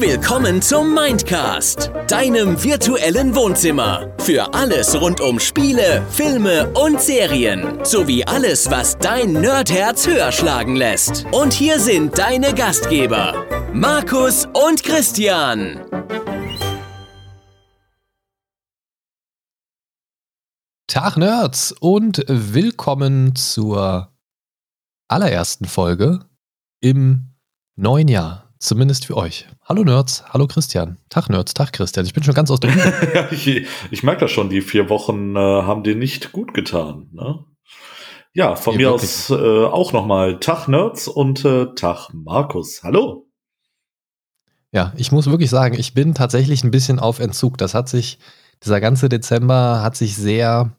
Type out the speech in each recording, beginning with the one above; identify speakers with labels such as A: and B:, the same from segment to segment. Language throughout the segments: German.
A: Willkommen zum Mindcast, deinem virtuellen Wohnzimmer. Für alles rund um Spiele, Filme und Serien. Sowie alles, was dein Nerdherz höher schlagen lässt. Und hier sind deine Gastgeber, Markus und Christian.
B: Tag Nerds und willkommen zur allerersten Folge im neuen Jahr. Zumindest für euch. Hallo Nerds, hallo Christian. Tag Nerds, Tag Christian. Ich bin schon ganz aus dem.
C: ja, ich, ich merke das schon, die vier Wochen äh, haben dir nicht gut getan. Ne? Ja, von Hier mir aus äh, auch nochmal Tag Nerds und äh, Tag Markus. Hallo.
B: Ja, ich muss wirklich sagen, ich bin tatsächlich ein bisschen auf Entzug. Das hat sich, dieser ganze Dezember hat sich sehr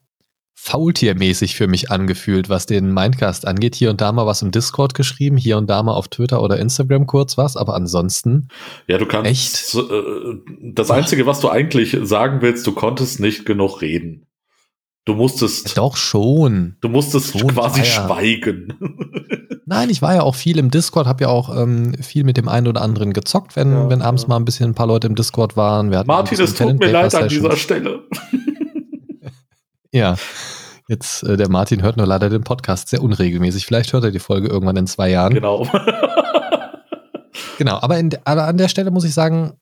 B: faultiermäßig für mich angefühlt, was den Mindcast angeht. Hier und da mal was im Discord geschrieben, hier und da mal auf Twitter oder Instagram kurz was, aber ansonsten.
C: Ja, du kannst. Echt? Äh, das Einzige, was du eigentlich sagen willst, du konntest nicht genug reden. Du musstest.
B: Doch schon.
C: Du musstest schon quasi ja. schweigen.
B: Nein, ich war ja auch viel im Discord, habe ja auch ähm, viel mit dem einen oder anderen gezockt, wenn, ja, wenn abends ja. mal ein bisschen ein paar Leute im Discord waren.
C: Martin, es tut mir leid an dieser Stelle.
B: Ja. Jetzt, äh, der Martin hört nur leider den Podcast sehr unregelmäßig. Vielleicht hört er die Folge irgendwann in zwei Jahren.
C: Genau.
B: genau, aber, in, aber an der Stelle muss ich sagen,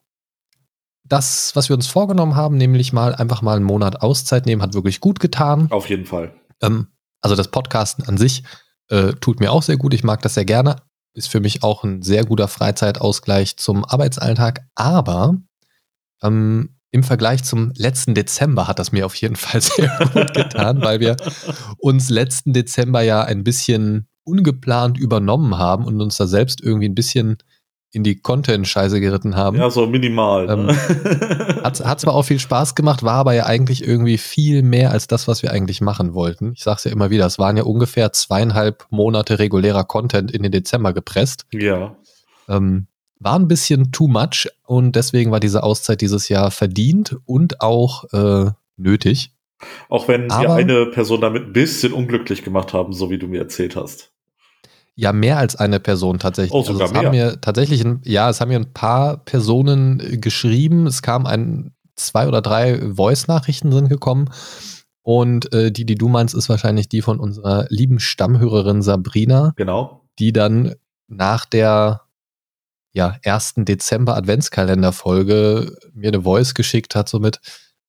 B: das, was wir uns vorgenommen haben, nämlich mal einfach mal einen Monat Auszeit nehmen, hat wirklich gut getan.
C: Auf jeden Fall.
B: Ähm, also das Podcasten an sich äh, tut mir auch sehr gut. Ich mag das sehr gerne. Ist für mich auch ein sehr guter Freizeitausgleich zum Arbeitsalltag. Aber ähm, im Vergleich zum letzten Dezember hat das mir auf jeden Fall sehr gut getan, weil wir uns letzten Dezember ja ein bisschen ungeplant übernommen haben und uns da selbst irgendwie ein bisschen in die Content-Scheiße geritten haben.
C: Ja, so minimal. Ne?
B: Ähm, hat, hat zwar auch viel Spaß gemacht, war aber ja eigentlich irgendwie viel mehr als das, was wir eigentlich machen wollten. Ich sag's ja immer wieder, es waren ja ungefähr zweieinhalb Monate regulärer Content in den Dezember gepresst.
C: Ja.
B: Ähm, war ein bisschen too much und deswegen war diese Auszeit dieses Jahr verdient und auch äh, nötig.
C: Auch wenn Aber, wir eine Person damit ein bisschen unglücklich gemacht haben, so wie du mir erzählt hast.
B: Ja, mehr als eine Person tatsächlich.
C: Oh, sogar
B: also es mehr. haben mir tatsächlich, ein, ja, es haben mir ein paar Personen äh, geschrieben. Es kam ein, zwei oder drei Voice-Nachrichten sind gekommen. Und äh, die, die du meinst, ist wahrscheinlich die von unserer lieben Stammhörerin Sabrina.
C: Genau.
B: Die dann nach der ja, ersten Dezember Adventskalenderfolge mir eine Voice geschickt hat, so mit,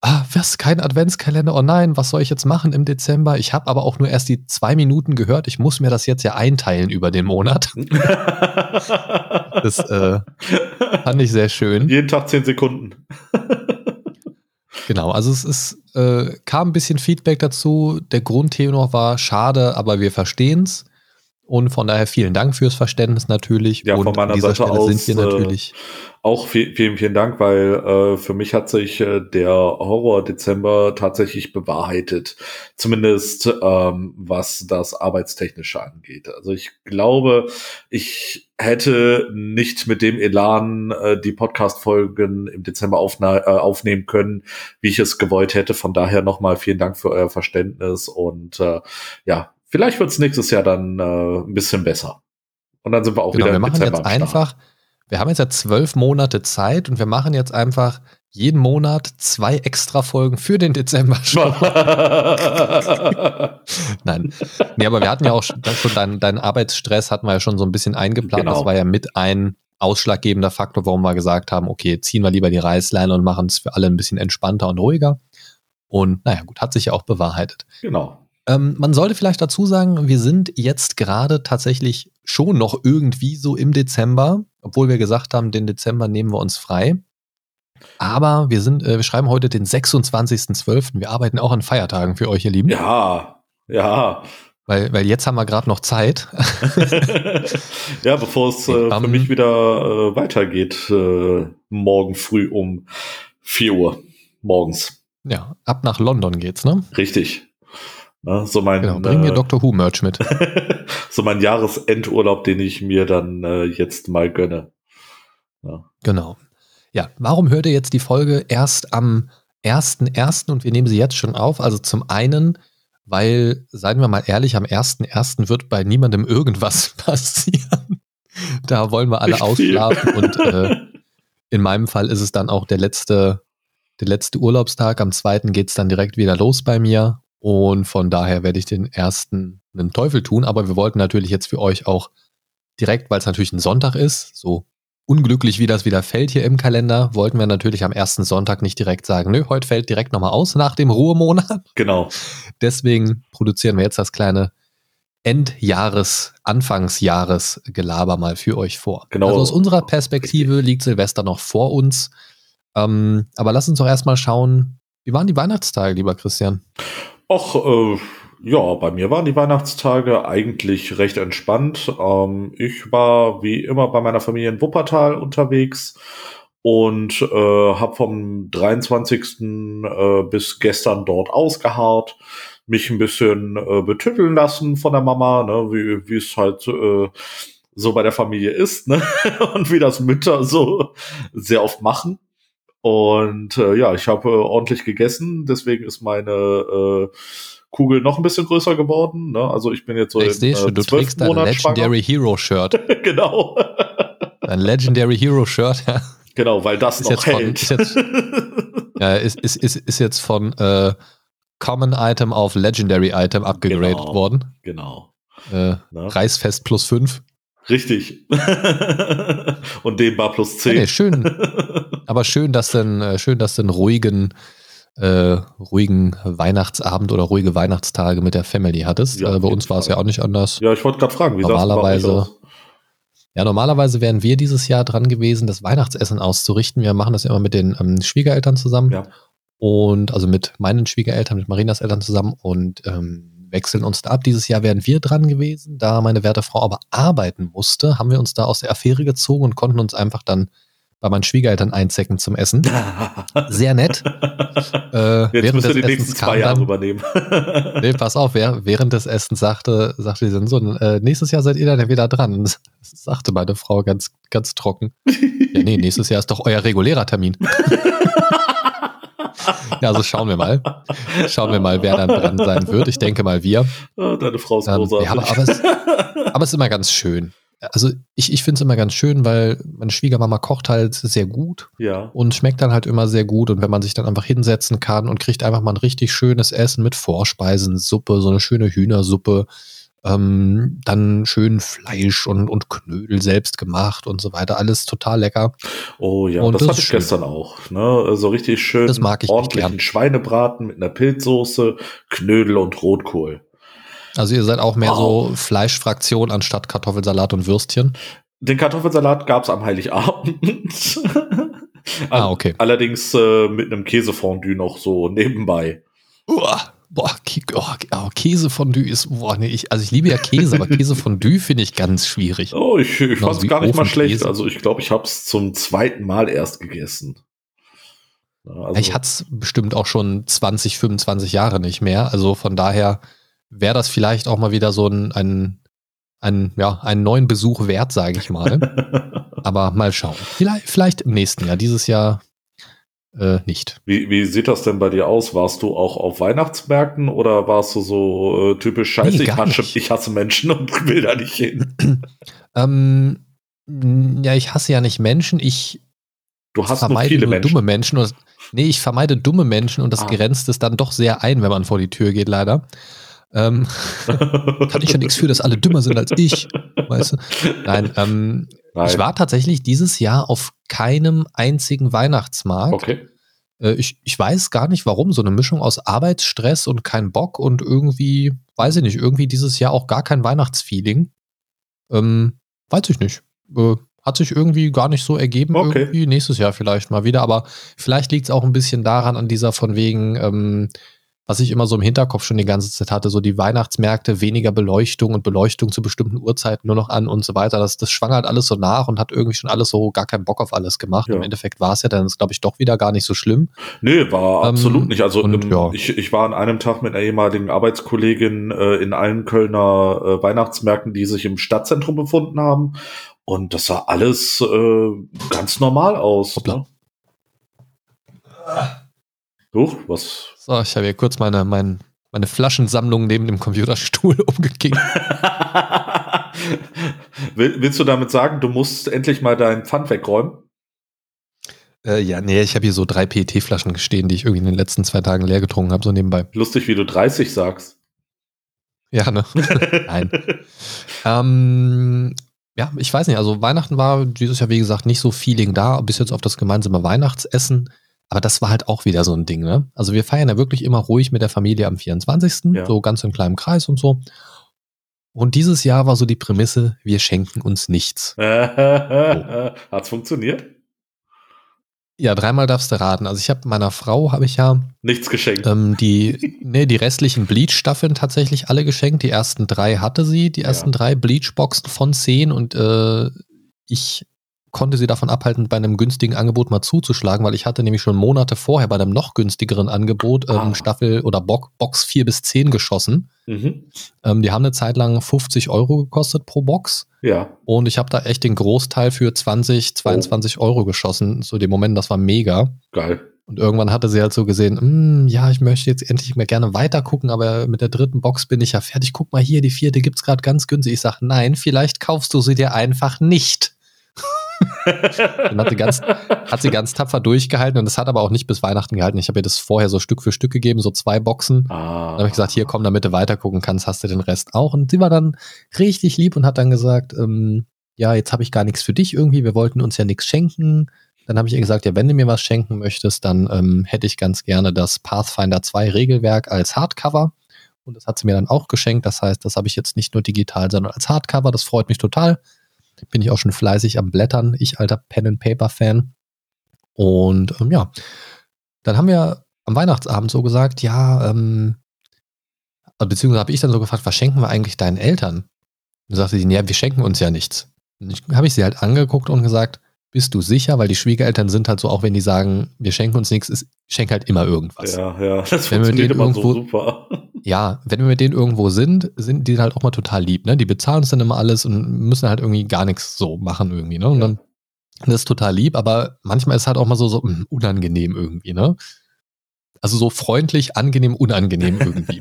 B: ah, was, kein Adventskalender, oh nein, was soll ich jetzt machen im Dezember? Ich habe aber auch nur erst die zwei Minuten gehört, ich muss mir das jetzt ja einteilen über den Monat. das äh, fand ich sehr schön.
C: Jeden Tag zehn Sekunden.
B: Genau, also es ist, äh, kam ein bisschen Feedback dazu. Der Grundtenor war schade, aber wir verstehen es. Und von daher vielen Dank fürs Verständnis natürlich.
C: Ja,
B: und
C: von meiner Seite Stelle aus sind wir äh, natürlich auch vielen, vielen, Dank, weil äh, für mich hat sich äh, der Horror Dezember tatsächlich bewahrheitet. Zumindest ähm, was das Arbeitstechnische angeht. Also ich glaube, ich hätte nicht mit dem Elan äh, die Podcast-Folgen im Dezember aufna äh, aufnehmen können, wie ich es gewollt hätte. Von daher nochmal vielen Dank für euer Verständnis und äh, ja, Vielleicht wird es nächstes Jahr dann äh, ein bisschen besser. Und dann sind wir auch genau, wieder
B: wir machen Dezember jetzt einfach, wir haben jetzt ja zwölf Monate Zeit und wir machen jetzt einfach jeden Monat zwei extra Folgen für den Dezember schon. Nein. Nee, aber wir hatten ja auch schon deinen, deinen Arbeitsstress hatten wir ja schon so ein bisschen eingeplant. Genau. Das war ja mit ein ausschlaggebender Faktor, warum wir gesagt haben, okay, ziehen wir lieber die Reißleine und machen es für alle ein bisschen entspannter und ruhiger. Und naja, gut, hat sich ja auch bewahrheitet.
C: Genau.
B: Ähm, man sollte vielleicht dazu sagen, wir sind jetzt gerade tatsächlich schon noch irgendwie so im Dezember, obwohl wir gesagt haben, den Dezember nehmen wir uns frei. Aber wir sind, äh, wir schreiben heute den 26.12. Wir arbeiten auch an Feiertagen für euch, ihr Lieben.
C: Ja, ja.
B: Weil, weil jetzt haben wir gerade noch Zeit.
C: ja, bevor es äh, für mich wieder äh, weitergeht, äh, morgen früh um 4 Uhr morgens.
B: Ja, ab nach London geht's, ne?
C: Richtig. Ne, so mein,
B: genau, bring mir äh, Doctor Who Merch mit.
C: so mein Jahresendurlaub, den ich mir dann äh, jetzt mal gönne.
B: Ja. Genau. Ja, warum hört ihr jetzt die Folge erst am 1.1. und wir nehmen sie jetzt schon auf? Also zum einen, weil, seien wir mal ehrlich, am 1.1. wird bei niemandem irgendwas passieren. Da wollen wir alle Nicht ausschlafen und äh, in meinem Fall ist es dann auch der letzte, der letzte Urlaubstag. Am zweiten geht es dann direkt wieder los bei mir. Und von daher werde ich den ersten einen Teufel tun. Aber wir wollten natürlich jetzt für euch auch direkt, weil es natürlich ein Sonntag ist, so unglücklich wie das wieder fällt hier im Kalender, wollten wir natürlich am ersten Sonntag nicht direkt sagen, nö, heute fällt direkt nochmal aus nach dem Ruhemonat.
C: Genau.
B: Deswegen produzieren wir jetzt das kleine Endjahres, Anfangsjahres Gelaber mal für euch vor. Genau. Also aus unserer Perspektive liegt Silvester noch vor uns. Ähm, aber lass uns doch erstmal schauen, wie waren die Weihnachtstage, lieber Christian?
C: Ach, äh, ja, bei mir waren die Weihnachtstage eigentlich recht entspannt. Ähm, ich war wie immer bei meiner Familie in Wuppertal unterwegs und äh, habe vom 23. Äh, bis gestern dort ausgeharrt, mich ein bisschen äh, betütteln lassen von der Mama, ne, wie wie es halt äh, so bei der Familie ist, ne, und wie das Mütter so sehr oft machen. Und äh, ja, ich habe äh, ordentlich gegessen, deswegen ist meine äh, Kugel noch ein bisschen größer geworden. Ne? Also ich bin jetzt so
B: ich in, äh, du trägst dein Legendary Hero Shirt.
C: genau.
B: Dein Legendary Hero Shirt, ja.
C: Genau, weil das ist noch hält.
B: Von, ist jetzt, ja, ist, ist, ist, ist jetzt von äh, Common Item auf Legendary Item abgegradet
C: genau,
B: worden.
C: Genau.
B: Äh, Reißfest plus 5.
C: Richtig. Und dehnbar plus 10. Ja,
B: nee, schön. Aber schön, dass denn, äh, schön, dass denn ruhigen äh, ruhigen Weihnachtsabend oder ruhige Weihnachtstage mit der Family hattest. Ja, äh, bei uns war es ja auch nicht anders.
C: Ja, ich wollte gerade fragen, wie
B: normalerweise. Ja, normalerweise wären wir dieses Jahr dran gewesen, das Weihnachtsessen auszurichten. Wir machen das ja immer mit den ähm, Schwiegereltern zusammen. Ja. Und also mit meinen Schwiegereltern, mit Marinas Eltern zusammen und ähm, wechseln uns da ab. Dieses Jahr wären wir dran gewesen. Da meine werte Frau aber arbeiten musste, haben wir uns da aus der Affäre gezogen und konnten uns einfach dann bei meinen Schwiegereltern einzecken zum Essen. Sehr nett.
C: Äh, Jetzt während des die nächsten zwei Jahre dann, übernehmen.
B: nee, pass auf, wer, während des Essens sagte, sagte die so, äh, nächstes Jahr seid ihr dann wieder dran. Das sagte meine Frau ganz, ganz trocken. ja, nee, nächstes Jahr ist doch euer regulärer Termin. Ja, also schauen wir mal. Schauen wir mal, wer dann dran sein wird. Ich denke mal wir.
C: Deine Frau ist großartig.
B: Ähm, ja, aber, aber, es, aber es ist immer ganz schön also ich, ich finde es immer ganz schön, weil meine Schwiegermama kocht halt sehr gut
C: ja.
B: und schmeckt dann halt immer sehr gut. Und wenn man sich dann einfach hinsetzen kann und kriegt einfach mal ein richtig schönes Essen mit Vorspeisen, Suppe, so eine schöne Hühnersuppe, ähm, dann schön Fleisch und, und Knödel selbst gemacht und so weiter. Alles total lecker.
C: Oh ja, und das, das hatte ich schön. gestern auch. Ne? So richtig schön
B: das mag ich
C: ordentlichen Schweinebraten mit einer Pilzsoße, Knödel und Rotkohl.
B: Also ihr seid auch mehr wow. so Fleischfraktion anstatt Kartoffelsalat und Würstchen?
C: Den Kartoffelsalat gab es am Heiligabend.
B: ah, okay.
C: Allerdings äh, mit einem Käsefondue noch so nebenbei.
B: Uah, boah, oh, oh, Käsefondue ist, boah, nee, ich, also ich liebe ja Käse, aber Käsefondue finde ich ganz schwierig.
C: Oh, ich, ich fand es gar nicht mal schlecht. Also ich glaube, ich habe es zum zweiten Mal erst gegessen.
B: Also, ich hatte es bestimmt auch schon 20, 25 Jahre nicht mehr. Also von daher wäre das vielleicht auch mal wieder so ein, ein, ein, ja, einen neuen Besuch wert, sage ich mal. Aber mal schauen. Vielleicht, vielleicht im nächsten Jahr. Dieses Jahr äh, nicht.
C: Wie, wie sieht das denn bei dir aus? Warst du auch auf Weihnachtsmärkten oder warst du so äh, typisch scheiße, nee, ich, hasse, ich hasse Menschen und will da nicht hin?
B: ähm, ja, ich hasse ja nicht Menschen. Ich
C: du hast vermeide nur,
B: nur dumme Menschen. Und, nee, ich vermeide dumme Menschen und das ah. grenzt es dann doch sehr ein, wenn man vor die Tür geht, leider. Ähm, kann ich ja nichts für, dass alle dümmer sind als ich. Weißt du? Nein, ähm, Nein. ich war tatsächlich dieses Jahr auf keinem einzigen Weihnachtsmarkt.
C: Okay.
B: Äh, ich, ich weiß gar nicht warum. So eine Mischung aus Arbeitsstress und kein Bock und irgendwie, weiß ich nicht, irgendwie dieses Jahr auch gar kein Weihnachtsfeeling. Ähm, weiß ich nicht. Äh, hat sich irgendwie gar nicht so ergeben. Okay. Irgendwie nächstes Jahr vielleicht mal wieder. Aber vielleicht liegt es auch ein bisschen daran, an dieser von wegen, ähm, was ich immer so im Hinterkopf schon die ganze Zeit hatte, so die Weihnachtsmärkte, weniger Beleuchtung und Beleuchtung zu bestimmten Uhrzeiten nur noch an und so weiter. Das, das schwang halt alles so nach und hat irgendwie schon alles so gar keinen Bock auf alles gemacht. Ja. Im Endeffekt war es ja dann, glaube ich, doch wieder gar nicht so schlimm.
C: Nee, war ähm, absolut nicht. Also und, im, ja. ich, ich war an einem Tag mit einer ehemaligen Arbeitskollegin äh, in allen Kölner äh, Weihnachtsmärkten, die sich im Stadtzentrum befunden haben. Und das sah alles äh, ganz normal aus. Ne? Huch, was?
B: So, ich habe hier kurz meine, mein, meine Flaschensammlung neben dem Computerstuhl umgekickt.
C: Will, willst du damit sagen, du musst endlich mal deinen Pfand wegräumen?
B: Äh, ja, nee, ich habe hier so drei PET-Flaschen stehen, die ich irgendwie in den letzten zwei Tagen leer getrunken habe, so nebenbei.
C: Lustig, wie du 30 sagst.
B: Ja, ne? Nein. ähm, ja, ich weiß nicht, also Weihnachten war dieses Jahr, wie gesagt, nicht so Feeling da, bis jetzt auf das gemeinsame Weihnachtsessen. Aber das war halt auch wieder so ein Ding, ne? Also wir feiern ja wirklich immer ruhig mit der Familie am 24., ja. so ganz in kleinem Kreis und so. Und dieses Jahr war so die Prämisse, wir schenken uns nichts. so.
C: Hat's funktioniert?
B: Ja, dreimal darfst du raten. Also ich habe meiner Frau habe ich ja
C: nichts geschenkt.
B: Ähm, die nee, die restlichen Bleach Staffeln tatsächlich alle geschenkt. Die ersten drei hatte sie, die ersten ja. drei Bleach Boxen von zehn und äh, ich konnte sie davon abhalten, bei einem günstigen Angebot mal zuzuschlagen, weil ich hatte nämlich schon Monate vorher bei einem noch günstigeren Angebot ähm, ah. Staffel oder Bo Box 4 bis 10 geschossen. Mhm. Ähm, die haben eine Zeit lang 50 Euro gekostet pro Box.
C: Ja.
B: Und ich habe da echt den Großteil für 20, 22 oh. Euro geschossen. Zu dem Moment, das war mega.
C: Geil.
B: Und irgendwann hatte sie halt so gesehen, hm, ja, ich möchte jetzt endlich mal gerne weiter gucken, aber mit der dritten Box bin ich ja fertig. Guck mal hier, die vierte gibt's gerade ganz günstig. Ich sage, nein, vielleicht kaufst du sie dir einfach nicht. Dann hat sie, ganz, hat sie ganz tapfer durchgehalten und das hat aber auch nicht bis Weihnachten gehalten. Ich habe ihr das vorher so Stück für Stück gegeben, so zwei Boxen. Ah. Dann habe ich gesagt, hier komm, damit du weitergucken kannst, hast du den Rest auch. Und sie war dann richtig lieb und hat dann gesagt, ähm, ja, jetzt habe ich gar nichts für dich irgendwie, wir wollten uns ja nichts schenken. Dann habe ich ihr gesagt, ja, wenn du mir was schenken möchtest, dann ähm, hätte ich ganz gerne das Pathfinder 2 Regelwerk als Hardcover. Und das hat sie mir dann auch geschenkt. Das heißt, das habe ich jetzt nicht nur digital, sondern als Hardcover. Das freut mich total bin ich auch schon fleißig am Blättern, ich alter Pen-and-Paper-Fan. Und ähm, ja, dann haben wir am Weihnachtsabend so gesagt, ja, ähm, beziehungsweise habe ich dann so gefragt, was schenken wir eigentlich deinen Eltern? Und sagte sie, ja, wir schenken uns ja nichts. Habe ich sie halt angeguckt und gesagt, bist du sicher? Weil die Schwiegereltern sind halt so, auch wenn die sagen, wir schenken uns nichts, ich schenke halt immer irgendwas.
C: Ja, ja, das wenn funktioniert immer irgendwo, so super.
B: Ja, wenn wir mit denen irgendwo sind, sind die halt auch mal total lieb, ne? Die bezahlen uns dann immer alles und müssen halt irgendwie gar nichts so machen irgendwie, ne? Und ja. dann das ist total lieb, aber manchmal ist halt auch mal so, so mh, unangenehm irgendwie, ne? Also so freundlich, angenehm, unangenehm irgendwie.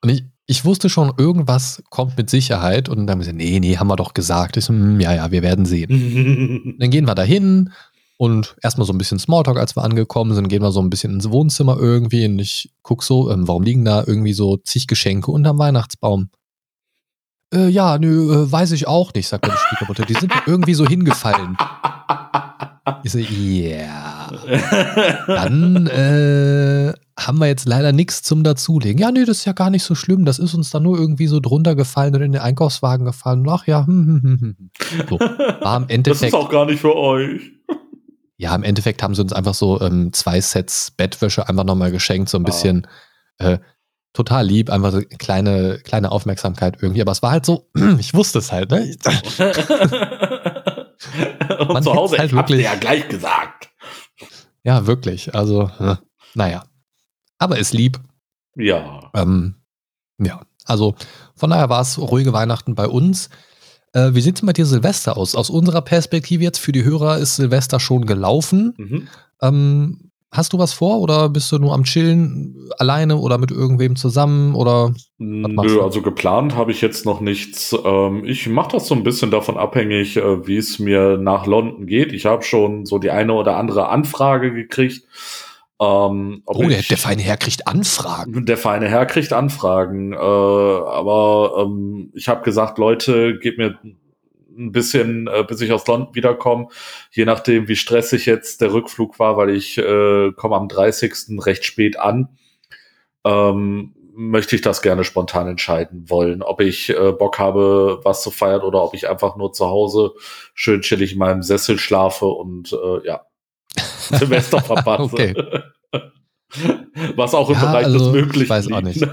B: und ich, ich wusste schon, irgendwas kommt mit Sicherheit und dann haben wir gesagt, nee, nee, haben wir doch gesagt. Ich so, hm, ja, ja, wir werden sehen. dann gehen wir da hin und erstmal so ein bisschen Smalltalk, als wir angekommen sind, gehen wir so ein bisschen ins Wohnzimmer irgendwie und ich guck so, ähm, warum liegen da irgendwie so zig Geschenke unterm Weihnachtsbaum? Äh, ja, nö, äh, weiß ich auch nicht, sagt meine Schwiegermutter. Die sind irgendwie so hingefallen. Ich so, ja. Yeah. Dann äh, haben wir jetzt leider nichts zum Dazulegen. Ja, nee, das ist ja gar nicht so schlimm. Das ist uns dann nur irgendwie so drunter gefallen und in den Einkaufswagen gefallen. Ach ja, hm, hm, hm, hm. So, war im Endeffekt. Das
C: ist auch gar nicht für euch.
B: Ja, im Endeffekt haben sie uns einfach so ähm, zwei Sets Bettwäsche einfach nochmal geschenkt, so ein ah. bisschen äh, total lieb, einfach so kleine, kleine Aufmerksamkeit irgendwie. Aber es war halt so, ich wusste es halt, ne?
C: und zu Hause, halt ich wirklich, ja gleich gesagt.
B: Ja, wirklich. Also, äh, naja. Aber ist lieb.
C: Ja.
B: Ähm, ja, also von daher war es ruhige Weihnachten bei uns. Äh, wie sieht es bei dir Silvester aus? Aus unserer Perspektive jetzt für die Hörer ist Silvester schon gelaufen. Mhm. Ähm, Hast du was vor oder bist du nur am Chillen alleine oder mit irgendwem zusammen oder?
C: Nö, also geplant habe ich jetzt noch nichts. Ähm, ich mache das so ein bisschen davon abhängig, äh, wie es mir nach London geht. Ich habe schon so die eine oder andere Anfrage gekriegt.
B: Ähm, oh, der, ich, der, feine Herr kriegt Anfragen.
C: Der feine Herr kriegt Anfragen. Äh, aber ähm, ich habe gesagt, Leute, gebt mir ein bisschen, äh, bis ich aus London wiederkomme, je nachdem, wie stressig jetzt der Rückflug war, weil ich äh, komme am 30. recht spät an, ähm, möchte ich das gerne spontan entscheiden wollen, ob ich äh, Bock habe, was zu feiern oder ob ich einfach nur zu Hause schön chillig in meinem Sessel schlafe und äh, ja, Silvester verpasse. Was auch im ja, Bereich also, des Möglichen. Ich
B: weiß auch nicht.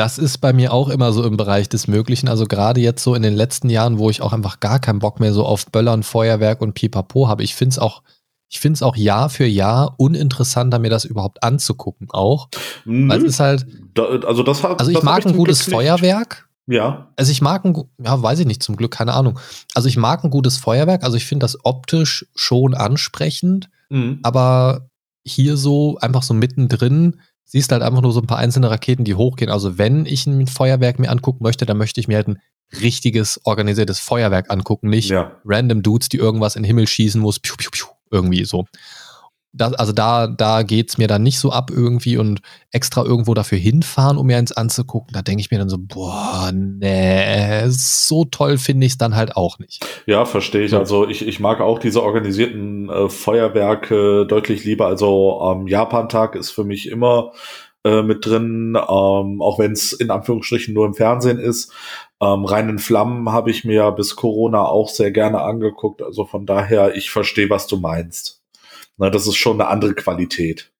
B: Das ist bei mir auch immer so im Bereich des Möglichen. Also gerade jetzt so in den letzten Jahren, wo ich auch einfach gar keinen Bock mehr so auf Böllern, Feuerwerk und Pipapo habe. Ich finde es auch, ich finde es auch Jahr für Jahr uninteressanter, mir das überhaupt anzugucken auch. Nö, Weil es ist halt.
C: Da, also das hat,
B: Also ich mag ein gutes Feuerwerk.
C: Ja.
B: Also ich mag ein, ja, weiß ich nicht, zum Glück, keine Ahnung. Also ich mag ein gutes Feuerwerk. Also ich finde das optisch schon ansprechend. Mhm. Aber hier so, einfach so mittendrin, siehst halt einfach nur so ein paar einzelne Raketen, die hochgehen. Also wenn ich ein Feuerwerk mir angucken möchte, dann möchte ich mir halt ein richtiges organisiertes Feuerwerk angucken, nicht ja. random Dudes, die irgendwas in den Himmel schießen, wo es piu, piu, piu, irgendwie so das, also da, da geht's mir dann nicht so ab irgendwie und extra irgendwo dafür hinfahren, um mir eins anzugucken. Da denke ich mir dann so, boah, nee, so toll finde ich es dann halt auch nicht.
C: Ja, verstehe ich. Also ich, ich mag auch diese organisierten äh, Feuerwerke deutlich lieber. Also ähm, Japan-Tag ist für mich immer äh, mit drin, ähm, auch wenn es in Anführungsstrichen nur im Fernsehen ist. Ähm, Reinen Flammen habe ich mir bis Corona auch sehr gerne angeguckt. Also von daher, ich verstehe, was du meinst. Na, das ist schon eine andere Qualität.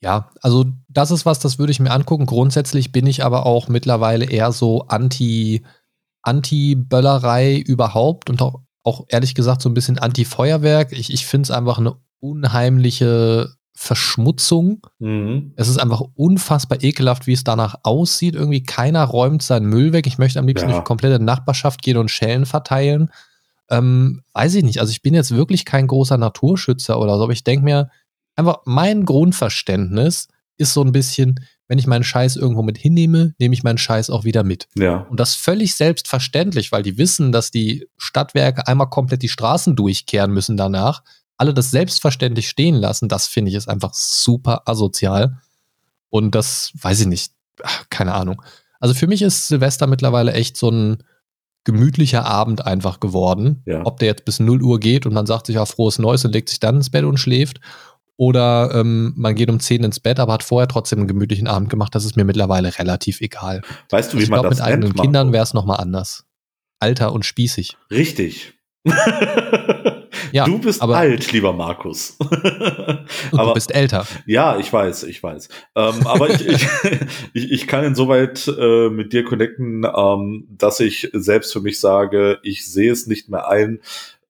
B: Ja, also das ist was, das würde ich mir angucken. Grundsätzlich bin ich aber auch mittlerweile eher so anti, Anti-Böllerei überhaupt und auch, auch ehrlich gesagt so ein bisschen Anti-Feuerwerk. Ich, ich finde es einfach eine unheimliche Verschmutzung. Mhm. Es ist einfach unfassbar ekelhaft, wie es danach aussieht. Irgendwie keiner räumt seinen Müll weg. Ich möchte am liebsten ja. durch die komplette Nachbarschaft gehen und Schellen verteilen. Ähm, weiß ich nicht. Also ich bin jetzt wirklich kein großer Naturschützer oder so, aber ich denke mir, einfach mein Grundverständnis ist so ein bisschen, wenn ich meinen Scheiß irgendwo mit hinnehme, nehme ich meinen Scheiß auch wieder mit.
C: Ja.
B: Und das völlig selbstverständlich, weil die wissen, dass die Stadtwerke einmal komplett die Straßen durchkehren müssen danach. Alle das selbstverständlich stehen lassen, das finde ich ist einfach super asozial. Und das weiß ich nicht. Ach, keine Ahnung. Also für mich ist Silvester mittlerweile echt so ein, gemütlicher Abend einfach geworden. Ja. Ob der jetzt bis 0 Uhr geht und man sagt sich ja frohes Neues und legt sich dann ins Bett und schläft. Oder ähm, man geht um 10 ins Bett, aber hat vorher trotzdem einen gemütlichen Abend gemacht. Das ist mir mittlerweile relativ egal.
C: Weißt du, also wie man glaub, das
B: mit eigenen Kindern wäre es nochmal anders. Alter und spießig.
C: Richtig. Ja, du bist alt, lieber Markus.
B: aber, du bist älter.
C: Ja, ich weiß, ich weiß. Ähm, aber ich, ich, ich, ich, kann insoweit äh, mit dir connecten, ähm, dass ich selbst für mich sage, ich sehe es nicht mehr ein,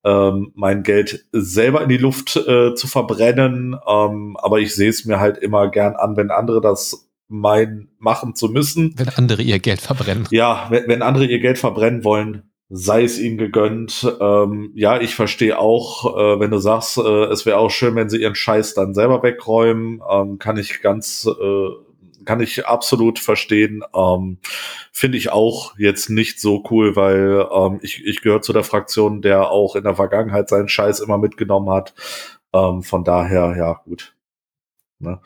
C: ähm, mein Geld selber in die Luft äh, zu verbrennen. Ähm, aber ich sehe es mir halt immer gern an, wenn andere das meinen, machen zu müssen.
B: Wenn andere ihr Geld verbrennen.
C: Ja, wenn, wenn andere ihr Geld verbrennen wollen, sei es ihnen gegönnt. Ähm, ja, ich verstehe auch, äh, wenn du sagst, äh, es wäre auch schön, wenn sie ihren Scheiß dann selber wegräumen, ähm, kann ich ganz, äh, kann ich absolut verstehen. Ähm, Finde ich auch jetzt nicht so cool, weil ähm, ich, ich gehöre zu der Fraktion, der auch in der Vergangenheit seinen Scheiß immer mitgenommen hat. Ähm, von daher, ja, gut. Ne?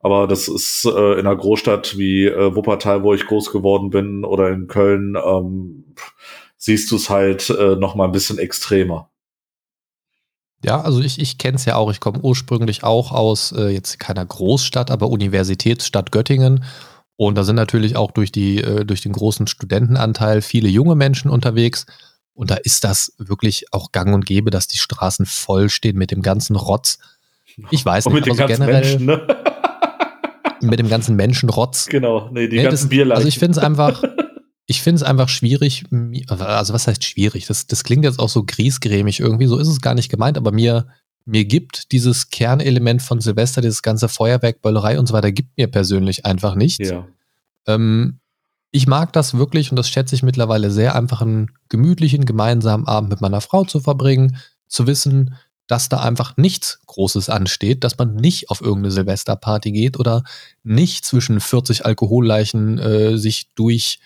C: Aber das ist äh, in einer Großstadt wie äh, Wuppertal, wo ich groß geworden bin, oder in Köln, ähm, siehst du es halt äh, noch mal ein bisschen extremer.
B: Ja, also ich, ich kenne es ja auch. Ich komme ursprünglich auch aus äh, jetzt keiner Großstadt, aber Universitätsstadt Göttingen. Und da sind natürlich auch durch, die, äh, durch den großen Studentenanteil viele junge Menschen unterwegs. Und da ist das wirklich auch gang und gäbe, dass die Straßen voll stehen mit dem ganzen Rotz. Ich weiß nicht,
C: aber so generell Menschen, ne?
B: mit dem ganzen Menschenrotz.
C: Genau, nee, die nee, ganzen Bierleichen.
B: Also ich finde es einfach, ich finde es einfach schwierig, also was heißt schwierig? Das, das klingt jetzt auch so griesgrämig irgendwie, so ist es gar nicht gemeint, aber mir, mir gibt dieses Kernelement von Silvester, dieses ganze Feuerwerk, Böllerei und so weiter, gibt mir persönlich einfach nichts.
C: Ja.
B: Ähm, ich mag das wirklich und das schätze ich mittlerweile sehr, einfach einen gemütlichen, gemeinsamen Abend mit meiner Frau zu verbringen, zu wissen, dass da einfach nichts Großes ansteht, dass man nicht auf irgendeine Silvesterparty geht oder nicht zwischen 40 Alkoholleichen äh, sich durch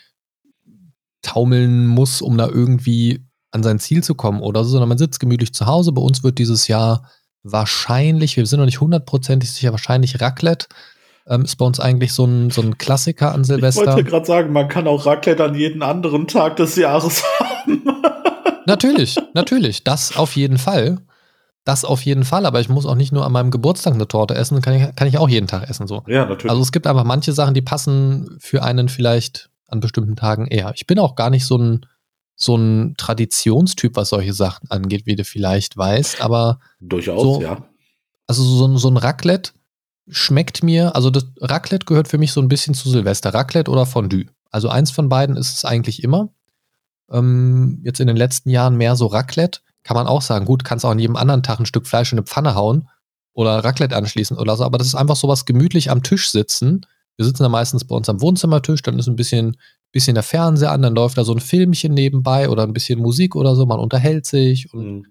B: taumeln muss, um da irgendwie an sein Ziel zu kommen oder so, sondern man sitzt gemütlich zu Hause. Bei uns wird dieses Jahr wahrscheinlich, wir sind noch nicht hundertprozentig sicher, wahrscheinlich Raclette. Ähm, ist bei uns eigentlich so ein, so ein Klassiker an Silvester. Ich
C: wollte gerade sagen, man kann auch Raclette an jeden anderen Tag des Jahres haben.
B: natürlich, natürlich. Das auf jeden Fall. Das auf jeden Fall, aber ich muss auch nicht nur an meinem Geburtstag eine Torte essen, kann ich, kann ich auch jeden Tag essen so.
C: Ja, natürlich.
B: Also es gibt einfach manche Sachen, die passen für einen vielleicht an bestimmten Tagen eher. Ich bin auch gar nicht so ein, so ein Traditionstyp, was solche Sachen angeht, wie du vielleicht weißt, aber.
C: Durchaus,
B: so,
C: ja.
B: Also so, so ein Raclette schmeckt mir, also das Raclette gehört für mich so ein bisschen zu Silvester. Raclette oder Fondue. Also eins von beiden ist es eigentlich immer. Ähm, jetzt in den letzten Jahren mehr so Raclette. Kann man auch sagen, gut, kannst auch an jedem anderen Tag ein Stück Fleisch in eine Pfanne hauen oder Raclette anschließen oder so, aber das ist einfach so was gemütlich am Tisch sitzen wir sitzen da meistens bei uns am Wohnzimmertisch, dann ist ein bisschen, bisschen der Fernseher an, dann läuft da so ein Filmchen nebenbei oder ein bisschen Musik oder so, man unterhält sich und mhm.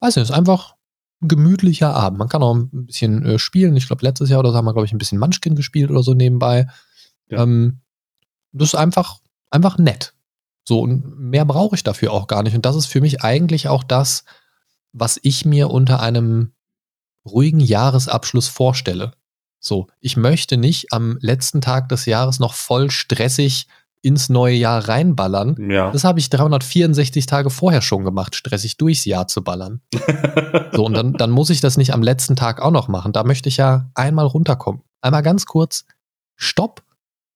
B: weiß nicht, ist einfach ein gemütlicher Abend. Man kann auch ein bisschen äh, spielen. Ich glaube, letztes Jahr oder so haben wir, glaube ich, ein bisschen Munchkin gespielt oder so nebenbei. Ja. Ähm, das ist einfach, einfach nett. So, und mehr brauche ich dafür auch gar nicht. Und das ist für mich eigentlich auch das, was ich mir unter einem ruhigen Jahresabschluss vorstelle. So, ich möchte nicht am letzten Tag des Jahres noch voll stressig ins neue Jahr reinballern. Ja. Das habe ich 364 Tage vorher schon gemacht, stressig durchs Jahr zu ballern. so, und dann, dann muss ich das nicht am letzten Tag auch noch machen. Da möchte ich ja einmal runterkommen. Einmal ganz kurz Stopp,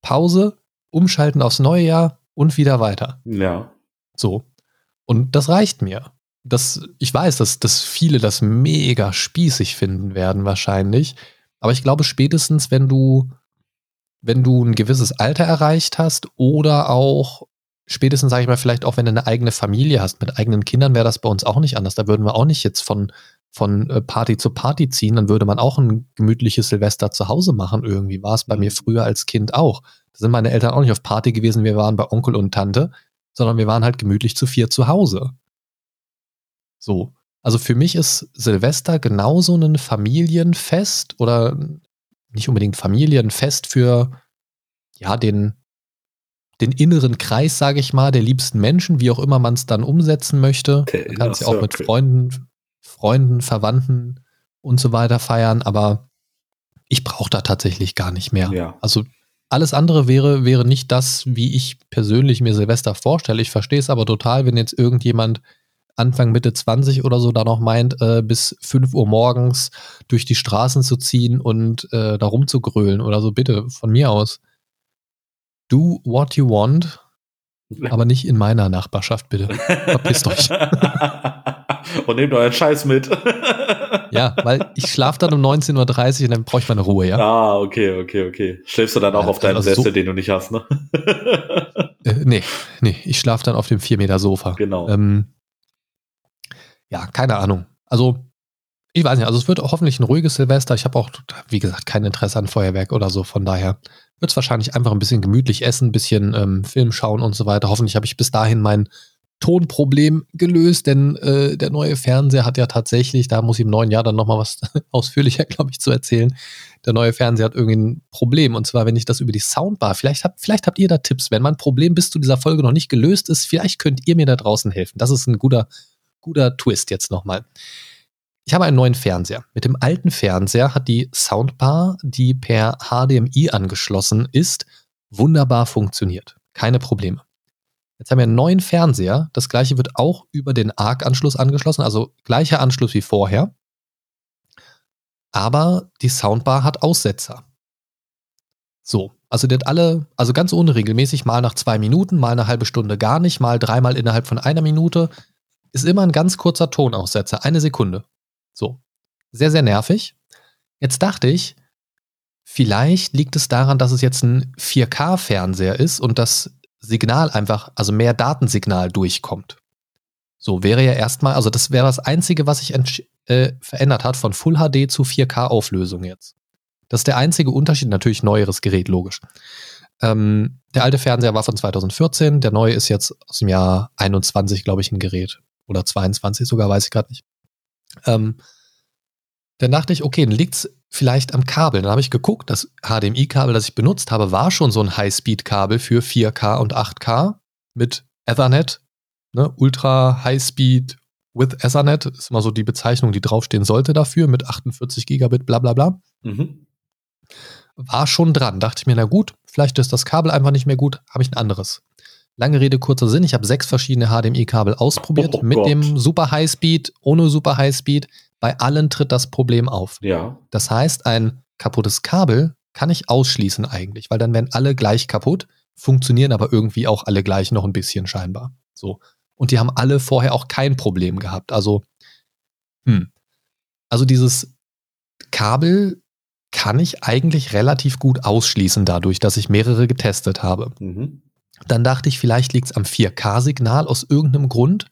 B: Pause, umschalten aufs neue Jahr und wieder weiter.
C: Ja.
B: So. Und das reicht mir. Das, ich weiß, dass, dass viele das mega spießig finden werden, wahrscheinlich. Aber ich glaube, spätestens, wenn du, wenn du ein gewisses Alter erreicht hast oder auch spätestens, sage ich mal, vielleicht auch, wenn du eine eigene Familie hast mit eigenen Kindern, wäre das bei uns auch nicht anders. Da würden wir auch nicht jetzt von, von äh, Party zu Party ziehen, dann würde man auch ein gemütliches Silvester zu Hause machen. Irgendwie war es bei mir mhm. früher als Kind auch. Da sind meine Eltern auch nicht auf Party gewesen, wir waren bei Onkel und Tante, sondern wir waren halt gemütlich zu vier zu Hause. So. Also für mich ist Silvester genauso ein Familienfest oder nicht unbedingt Familienfest für ja den den inneren Kreis, sage ich mal, der liebsten Menschen, wie auch immer man es dann umsetzen möchte. Der man kann es ja auch mit Freunden, Freunden, Verwandten und so weiter feiern, aber ich brauche da tatsächlich gar nicht mehr. Ja. Also alles andere wäre, wäre nicht das, wie ich persönlich mir Silvester vorstelle. Ich verstehe es aber total, wenn jetzt irgendjemand Anfang, Mitte 20 oder so da noch meint, äh, bis 5 Uhr morgens durch die Straßen zu ziehen und äh, da rumzugrölen oder so, bitte, von mir aus. Do what you want, aber nicht in meiner Nachbarschaft, bitte. Verpisst euch.
C: und nehmt euren Scheiß mit.
B: ja, weil ich schlafe dann um 19.30 Uhr und dann brauche ich meine Ruhe, ja.
C: Ah, okay, okay, okay. Schläfst du dann auch ja, auf deinem also Sessel, so den du nicht hast, ne?
B: äh, nee, nee, ich schlafe dann auf dem 4 Meter Sofa.
C: Genau.
B: Ähm, ja, keine Ahnung. Also, ich weiß nicht, also es wird hoffentlich ein ruhiges Silvester. Ich habe auch, wie gesagt, kein Interesse an Feuerwerk oder so. Von daher wird es wahrscheinlich einfach ein bisschen gemütlich essen, ein bisschen ähm, Film schauen und so weiter. Hoffentlich habe ich bis dahin mein Tonproblem gelöst, denn äh, der neue Fernseher hat ja tatsächlich, da muss ich im neuen Jahr dann nochmal was ausführlicher, glaube ich, zu erzählen. Der neue Fernseher hat irgendwie ein Problem. Und zwar, wenn ich das über die Soundbar, vielleicht, hab, vielleicht habt ihr da Tipps, wenn mein Problem bis zu dieser Folge noch nicht gelöst ist, vielleicht könnt ihr mir da draußen helfen. Das ist ein guter guter Twist jetzt nochmal. Ich habe einen neuen Fernseher. Mit dem alten Fernseher hat die Soundbar, die per HDMI angeschlossen ist, wunderbar funktioniert. Keine Probleme. Jetzt haben wir einen neuen Fernseher. Das gleiche wird auch über den ARC-Anschluss angeschlossen, also gleicher Anschluss wie vorher. Aber die Soundbar hat Aussetzer. So, also der hat alle, also ganz unregelmäßig, mal nach zwei Minuten, mal eine halbe Stunde gar nicht, mal dreimal innerhalb von einer Minute ist immer ein ganz kurzer Tonaussetzer, eine Sekunde. So. Sehr, sehr nervig. Jetzt dachte ich, vielleicht liegt es daran, dass es jetzt ein 4K-Fernseher ist und das Signal einfach, also mehr Datensignal durchkommt. So wäre ja erstmal, also das wäre das Einzige, was sich äh, verändert hat von Full HD zu 4K-Auflösung jetzt. Das ist der einzige Unterschied, natürlich neueres Gerät, logisch. Ähm, der alte Fernseher war von 2014, der neue ist jetzt aus dem Jahr 21, glaube ich, ein Gerät oder 22 sogar, weiß ich gerade nicht. Ähm, dann dachte ich, okay, dann liegt es vielleicht am Kabel. Dann habe ich geguckt, das HDMI-Kabel, das ich benutzt habe, war schon so ein High-Speed-Kabel für 4K und 8K mit Ethernet, ne? Ultra High-Speed with Ethernet, ist immer so die Bezeichnung, die draufstehen sollte dafür, mit 48 Gigabit, bla bla bla. Mhm. War schon dran. Dachte ich mir, na gut, vielleicht ist das Kabel einfach nicht mehr gut, habe ich ein anderes. Lange Rede, kurzer Sinn. Ich habe sechs verschiedene HDMI-Kabel ausprobiert oh, mit Gott. dem Super Highspeed, ohne Super Highspeed. Bei allen tritt das Problem auf.
C: Ja.
B: Das heißt, ein kaputtes Kabel kann ich ausschließen eigentlich, weil dann werden alle gleich kaputt, funktionieren aber irgendwie auch alle gleich noch ein bisschen scheinbar. So. Und die haben alle vorher auch kein Problem gehabt. Also, hm. Also dieses Kabel kann ich eigentlich relativ gut ausschließen dadurch, dass ich mehrere getestet habe. Mhm. Dann dachte ich, vielleicht liegt es am 4K-Signal. Aus irgendeinem Grund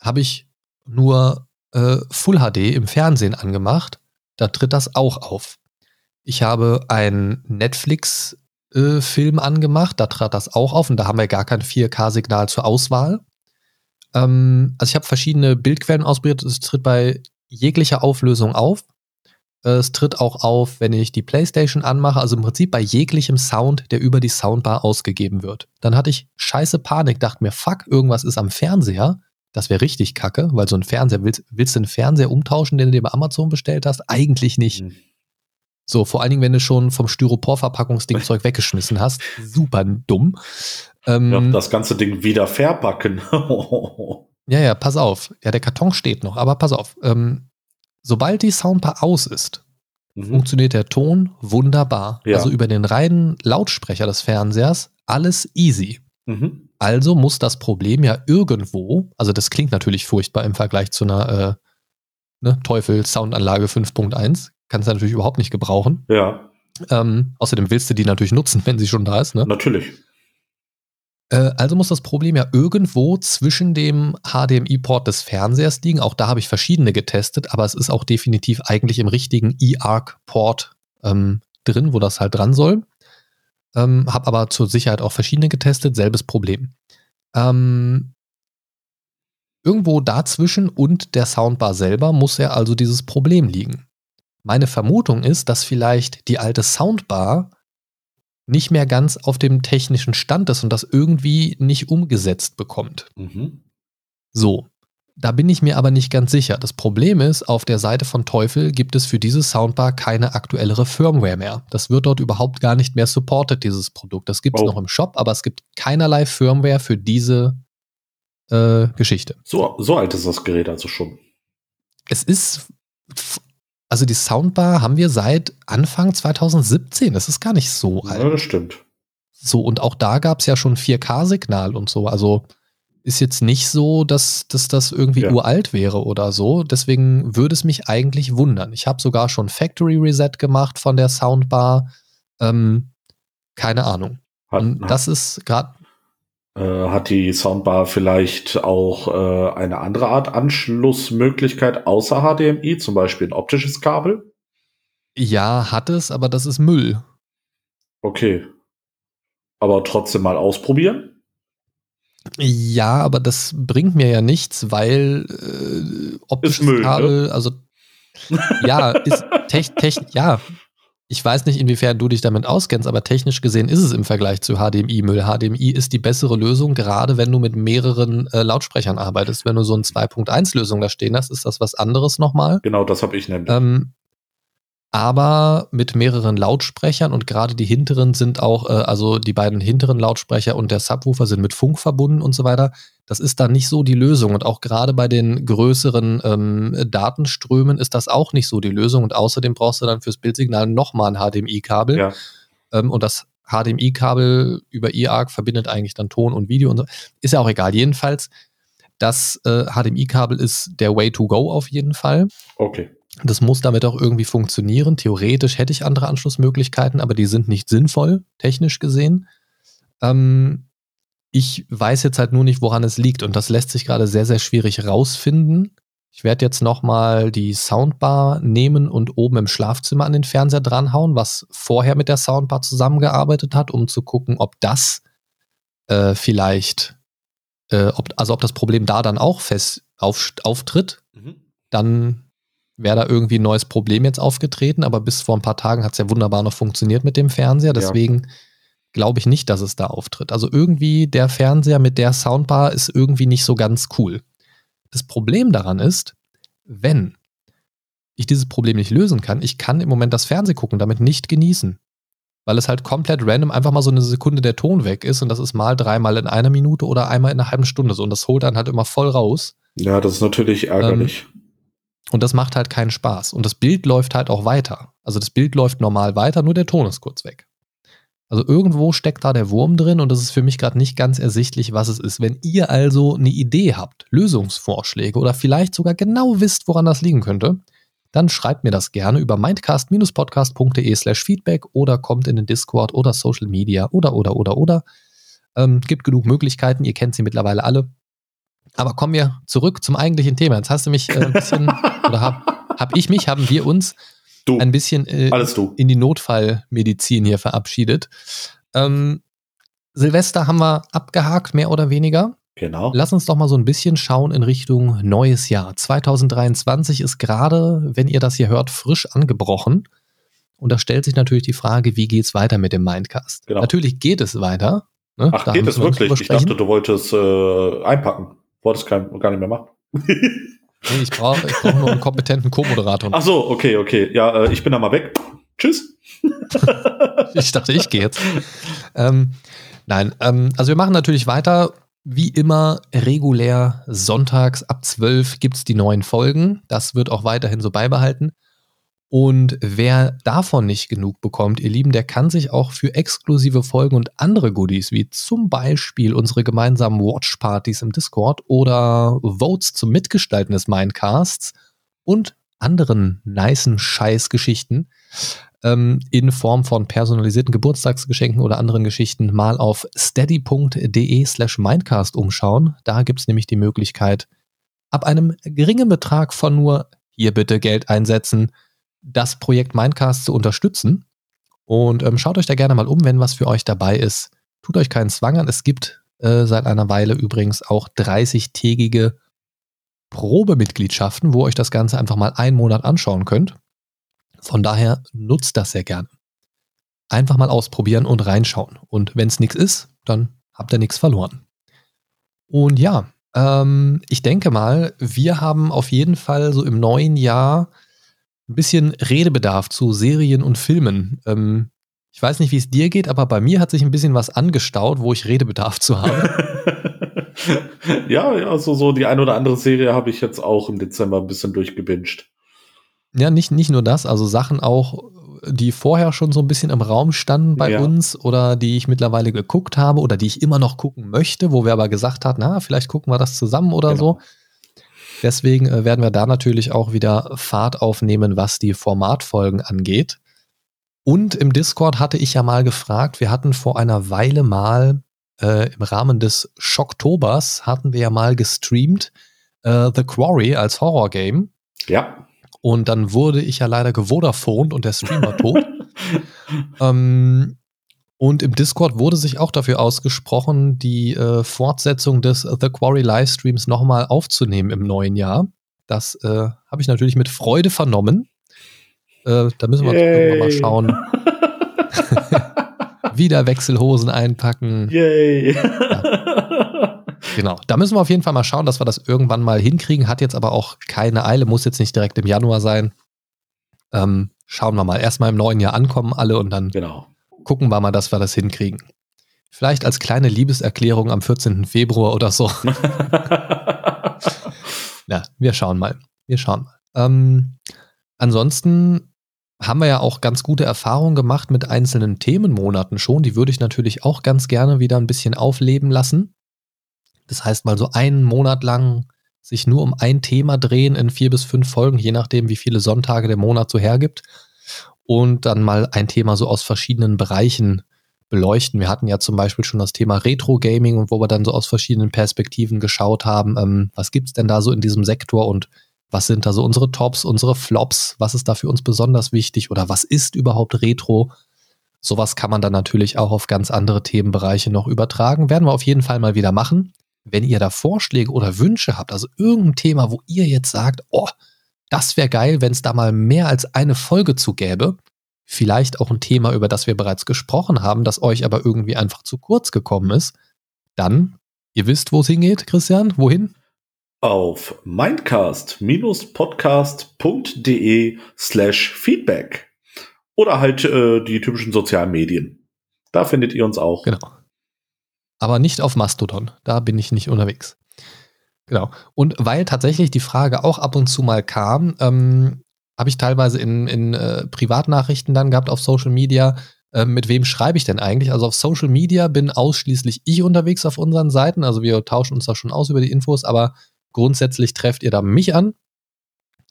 B: habe ich nur äh, Full HD im Fernsehen angemacht. Da tritt das auch auf. Ich habe einen Netflix-Film äh, angemacht, da trat das auch auf und da haben wir gar kein 4K-Signal zur Auswahl. Ähm, also ich habe verschiedene Bildquellen ausprobiert, es tritt bei jeglicher Auflösung auf. Es tritt auch auf, wenn ich die Playstation anmache, also im Prinzip bei jeglichem Sound, der über die Soundbar ausgegeben wird. Dann hatte ich scheiße Panik, dachte mir, fuck, irgendwas ist am Fernseher. Das wäre richtig kacke, weil so ein Fernseher, willst, willst du einen Fernseher umtauschen, den du dir bei Amazon bestellt hast? Eigentlich nicht. Mhm. So, vor allen Dingen, wenn du schon vom Styropor-Verpackungsdingzeug weggeschmissen hast. Super dumm.
C: Ähm, ja, das ganze Ding wieder verpacken.
B: ja, ja, pass auf. Ja, der Karton steht noch, aber pass auf. Ähm, sobald die Soundbar aus ist, mhm. funktioniert der Ton wunderbar. Ja. Also über den reinen Lautsprecher des Fernsehers alles easy. Mhm. Also muss das Problem ja irgendwo, also das klingt natürlich furchtbar im Vergleich zu einer äh, ne, Teufel Soundanlage 5.1, kannst du natürlich überhaupt nicht gebrauchen.
C: Ja.
B: Ähm, außerdem willst du die natürlich nutzen, wenn sie schon da ist. Ne?
C: Natürlich.
B: Äh, also muss das Problem ja irgendwo zwischen dem HDMI-Port des Fernsehers liegen. Auch da habe ich verschiedene getestet, aber es ist auch definitiv eigentlich im richtigen eARC-Port ähm, drin, wo das halt dran soll. Ähm, habe aber zur Sicherheit auch verschiedene getestet, selbes Problem. Ähm, irgendwo dazwischen und der Soundbar selber muss ja also dieses Problem liegen. Meine Vermutung ist, dass vielleicht die alte Soundbar nicht mehr ganz auf dem technischen Stand ist und das irgendwie nicht umgesetzt bekommt. Mhm. So, da bin ich mir aber nicht ganz sicher. Das Problem ist, auf der Seite von Teufel gibt es für diese Soundbar keine aktuellere Firmware mehr. Das wird dort überhaupt gar nicht mehr supported, dieses Produkt. Das gibt es oh. noch im Shop, aber es gibt keinerlei Firmware für diese äh, Geschichte.
C: So, so alt ist das Gerät also schon.
B: Es ist also die Soundbar haben wir seit Anfang 2017. Das ist gar nicht so alt.
C: Ja, das stimmt.
B: So, und auch da gab es ja schon 4K-Signal und so. Also ist jetzt nicht so, dass, dass das irgendwie ja. uralt wäre oder so. Deswegen würde es mich eigentlich wundern. Ich habe sogar schon Factory Reset gemacht von der Soundbar. Ähm, keine Ahnung. Hat, und das ist gerade
C: hat die Soundbar vielleicht auch äh, eine andere Art Anschlussmöglichkeit außer HDMI, zum Beispiel ein optisches Kabel?
B: Ja, hat es, aber das ist Müll.
C: Okay. Aber trotzdem mal ausprobieren?
B: Ja, aber das bringt mir ja nichts, weil äh, optisches Müll, ne? Kabel, ne? also ja, ist tech, tech, ja, ich weiß nicht, inwiefern du dich damit auskennst, aber technisch gesehen ist es im Vergleich zu HDMI-Müll. HDMI ist die bessere Lösung, gerade wenn du mit mehreren äh, Lautsprechern arbeitest. Wenn du so eine 2.1-Lösung da stehen hast, ist das was anderes nochmal.
C: Genau, das habe ich nämlich.
B: Ähm, aber mit mehreren Lautsprechern und gerade die hinteren sind auch, äh, also die beiden hinteren Lautsprecher und der Subwoofer sind mit Funk verbunden und so weiter. Das ist dann nicht so die Lösung und auch gerade bei den größeren ähm, Datenströmen ist das auch nicht so die Lösung und außerdem brauchst du dann fürs Bildzignal nochmal ein HDMI-Kabel ja. ähm, und das HDMI-Kabel über eARC verbindet eigentlich dann Ton und Video und so. Ist ja auch egal. Jedenfalls, das äh, HDMI-Kabel ist der Way to go auf jeden Fall.
C: Okay.
B: Das muss damit auch irgendwie funktionieren. Theoretisch hätte ich andere Anschlussmöglichkeiten, aber die sind nicht sinnvoll, technisch gesehen. Ähm, ich weiß jetzt halt nur nicht, woran es liegt und das lässt sich gerade sehr, sehr schwierig rausfinden. Ich werde jetzt nochmal die Soundbar nehmen und oben im Schlafzimmer an den Fernseher dranhauen, was vorher mit der Soundbar zusammengearbeitet hat, um zu gucken, ob das äh, vielleicht, äh, ob, also ob das Problem da dann auch fest auf, auftritt. Mhm. Dann wäre da irgendwie ein neues Problem jetzt aufgetreten, aber bis vor ein paar Tagen hat es ja wunderbar noch funktioniert mit dem Fernseher. Deswegen ja. glaube ich nicht, dass es da auftritt. Also irgendwie der Fernseher mit der Soundbar ist irgendwie nicht so ganz cool. Das Problem daran ist, wenn ich dieses Problem nicht lösen kann, ich kann im Moment das Fernsehgucken damit nicht genießen. Weil es halt komplett random einfach mal so eine Sekunde der Ton weg ist und das ist mal dreimal in einer Minute oder einmal in einer halben Stunde so und das holt dann halt immer voll raus.
C: Ja, das ist natürlich ärgerlich. Ähm,
B: und das macht halt keinen Spaß. Und das Bild läuft halt auch weiter. Also das Bild läuft normal weiter, nur der Ton ist kurz weg. Also irgendwo steckt da der Wurm drin und es ist für mich gerade nicht ganz ersichtlich, was es ist. Wenn ihr also eine Idee habt, Lösungsvorschläge oder vielleicht sogar genau wisst, woran das liegen könnte, dann schreibt mir das gerne über mindcast-podcast.de slash feedback oder kommt in den Discord oder Social Media oder, oder, oder, oder. Ähm, gibt genug Möglichkeiten, ihr kennt sie mittlerweile alle. Aber kommen wir zurück zum eigentlichen Thema. Jetzt hast du mich äh, ein bisschen, oder hab, hab ich mich, haben wir uns du. ein bisschen äh, in die Notfallmedizin hier verabschiedet. Ähm, Silvester haben wir abgehakt, mehr oder weniger. Genau. Lass uns doch mal so ein bisschen schauen in Richtung neues Jahr. 2023 ist gerade, wenn ihr das hier hört, frisch angebrochen. Und da stellt sich natürlich die Frage, wie geht es weiter mit dem Mindcast? Genau. Natürlich geht es weiter.
C: Ne? Ach, da geht es wirklich? Ich dachte, du wolltest äh, einpacken. Wolltest kein, gar nicht mehr machen.
B: nee, ich brauche ich brauch nur einen kompetenten Co-Moderator.
C: Ach so, okay, okay. Ja, äh, ich bin da mal weg. Tschüss.
B: ich dachte, ich gehe jetzt. Ähm, nein, ähm, also wir machen natürlich weiter wie immer regulär sonntags ab 12 gibt es die neuen Folgen. Das wird auch weiterhin so beibehalten. Und wer davon nicht genug bekommt, ihr Lieben, der kann sich auch für exklusive Folgen und andere Goodies, wie zum Beispiel unsere gemeinsamen Watchpartys im Discord oder Votes zum Mitgestalten des Mindcasts und anderen nicen Scheißgeschichten, ähm, in Form von personalisierten Geburtstagsgeschenken oder anderen Geschichten mal auf steady.de slash mindcast umschauen. Da gibt es nämlich die Möglichkeit, ab einem geringen Betrag von nur hier bitte Geld einsetzen, das Projekt Mindcast zu unterstützen. Und ähm, schaut euch da gerne mal um, wenn was für euch dabei ist. Tut euch keinen Zwang an. Es gibt äh, seit einer Weile übrigens auch 30-tägige Probemitgliedschaften, wo euch das Ganze einfach mal einen Monat anschauen könnt. Von daher nutzt das sehr gern. Einfach mal ausprobieren und reinschauen. Und wenn es nichts ist, dann habt ihr nichts verloren. Und ja, ähm, ich denke mal, wir haben auf jeden Fall so im neuen Jahr ein bisschen Redebedarf zu Serien und Filmen. Ähm, ich weiß nicht, wie es dir geht, aber bei mir hat sich ein bisschen was angestaut, wo ich Redebedarf zu habe.
C: ja, ja, so, so die ein oder andere Serie habe ich jetzt auch im Dezember ein bisschen durchgebinged.
B: Ja, nicht, nicht nur das, also Sachen auch, die vorher schon so ein bisschen im Raum standen bei ja. uns oder die ich mittlerweile geguckt habe oder die ich immer noch gucken möchte, wo wir aber gesagt haben, na, vielleicht gucken wir das zusammen oder genau. so. Deswegen äh, werden wir da natürlich auch wieder Fahrt aufnehmen, was die Formatfolgen angeht. Und im Discord hatte ich ja mal gefragt, wir hatten vor einer Weile mal äh, im Rahmen des Schocktobers hatten wir ja mal gestreamt äh, The Quarry als Horror-Game.
C: Ja.
B: Und dann wurde ich ja leider gewodaphoned und der Streamer tot. ähm, und im Discord wurde sich auch dafür ausgesprochen, die äh, Fortsetzung des The Quarry Livestreams nochmal aufzunehmen im neuen Jahr. Das äh, habe ich natürlich mit Freude vernommen. Äh, da müssen wir Yay. mal schauen. Wieder Wechselhosen einpacken. Yay. Ja. Genau. Da müssen wir auf jeden Fall mal schauen, dass wir das irgendwann mal hinkriegen. Hat jetzt aber auch keine Eile, muss jetzt nicht direkt im Januar sein. Ähm, schauen wir mal. Erstmal im neuen Jahr ankommen alle und dann genau. Gucken wir mal, dass wir das hinkriegen. Vielleicht als kleine Liebeserklärung am 14. Februar oder so. ja, wir schauen mal. Wir schauen mal. Ähm, ansonsten haben wir ja auch ganz gute Erfahrungen gemacht mit einzelnen Themenmonaten schon. Die würde ich natürlich auch ganz gerne wieder ein bisschen aufleben lassen. Das heißt, mal so einen Monat lang sich nur um ein Thema drehen in vier bis fünf Folgen, je nachdem, wie viele Sonntage der Monat so hergibt. Und dann mal ein Thema so aus verschiedenen Bereichen beleuchten. Wir hatten ja zum Beispiel schon das Thema Retro-Gaming und wo wir dann so aus verschiedenen Perspektiven geschaut haben, ähm, was gibt's denn da so in diesem Sektor und was sind da so unsere Tops, unsere Flops, was ist da für uns besonders wichtig oder was ist überhaupt Retro? Sowas kann man dann natürlich auch auf ganz andere Themenbereiche noch übertragen. Werden wir auf jeden Fall mal wieder machen wenn ihr da Vorschläge oder Wünsche habt, also irgendein Thema, wo ihr jetzt sagt, oh, das wäre geil, wenn es da mal mehr als eine Folge zu gäbe, vielleicht auch ein Thema, über das wir bereits gesprochen haben, das euch aber irgendwie einfach zu kurz gekommen ist, dann, ihr wisst, wo es hingeht, Christian, wohin?
C: Auf mindcast-podcast.de slash feedback oder halt äh, die typischen sozialen Medien. Da findet ihr uns auch.
B: Genau aber nicht auf Mastodon. Da bin ich nicht unterwegs. Genau. Und weil tatsächlich die Frage auch ab und zu mal kam, ähm, habe ich teilweise in, in äh, Privatnachrichten dann gehabt auf Social Media, äh, mit wem schreibe ich denn eigentlich? Also auf Social Media bin ausschließlich ich unterwegs auf unseren Seiten. Also wir tauschen uns da schon aus über die Infos, aber grundsätzlich trefft ihr da mich an.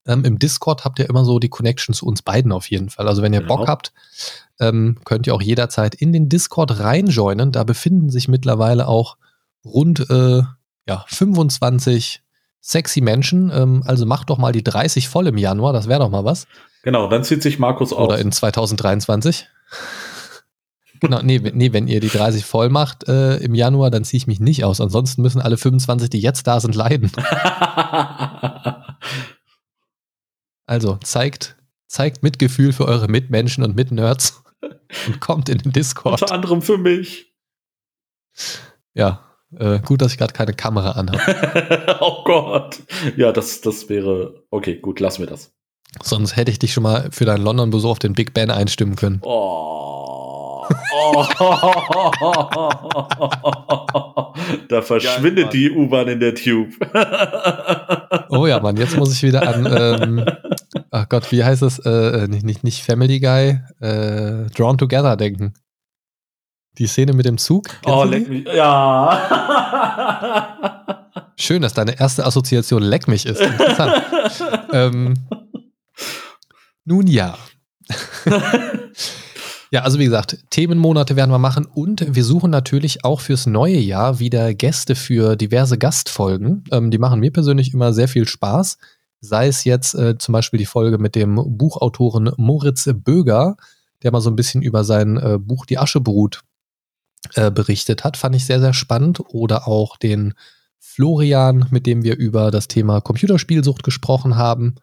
B: Ähm, Im Discord habt ihr immer so die Connection zu uns beiden auf jeden Fall. Also wenn ihr genau. Bock habt, ähm, könnt ihr auch jederzeit in den Discord reinjoinen. Da befinden sich mittlerweile auch rund äh, ja, 25 sexy Menschen. Ähm, also macht doch mal die 30 voll im Januar, das wäre doch mal was.
C: Genau, dann zieht sich Markus
B: aus. Oder in 2023. Genau, nee, nee, wenn ihr die 30 voll macht äh, im Januar, dann ziehe ich mich nicht aus. Ansonsten müssen alle 25, die jetzt da sind, leiden. also zeigt, zeigt Mitgefühl für eure Mitmenschen und Mitnerds und kommt in den Discord.
C: Unter anderem für mich.
B: Ja, äh, gut, dass ich gerade keine Kamera anhabe.
C: oh Gott. Ja, das, das wäre. Okay, gut, lassen wir das.
B: Sonst hätte ich dich schon mal für deinen London-Besuch auf den Big Ben einstimmen können.
C: Oh. oh. da verschwindet ja, die U-Bahn in der Tube.
B: oh ja, Mann, jetzt muss ich wieder an, ähm, ach Gott, wie heißt es? Äh, nicht, nicht, nicht Family Guy, äh, Drawn Together denken. Die Szene mit dem Zug.
C: Oh, leck mich. Ja.
B: Schön, dass deine erste Assoziation leck mich ist. Interessant. ähm, nun ja. ja, also wie gesagt, Themenmonate werden wir machen und wir suchen natürlich auch fürs neue Jahr wieder Gäste für diverse Gastfolgen. Ähm, die machen mir persönlich immer sehr viel Spaß. Sei es jetzt äh, zum Beispiel die Folge mit dem Buchautoren Moritz Böger, der mal so ein bisschen über sein äh, Buch Die Aschebrut äh, berichtet hat, fand ich sehr, sehr spannend. Oder auch den Florian, mit dem wir über das Thema Computerspielsucht gesprochen haben.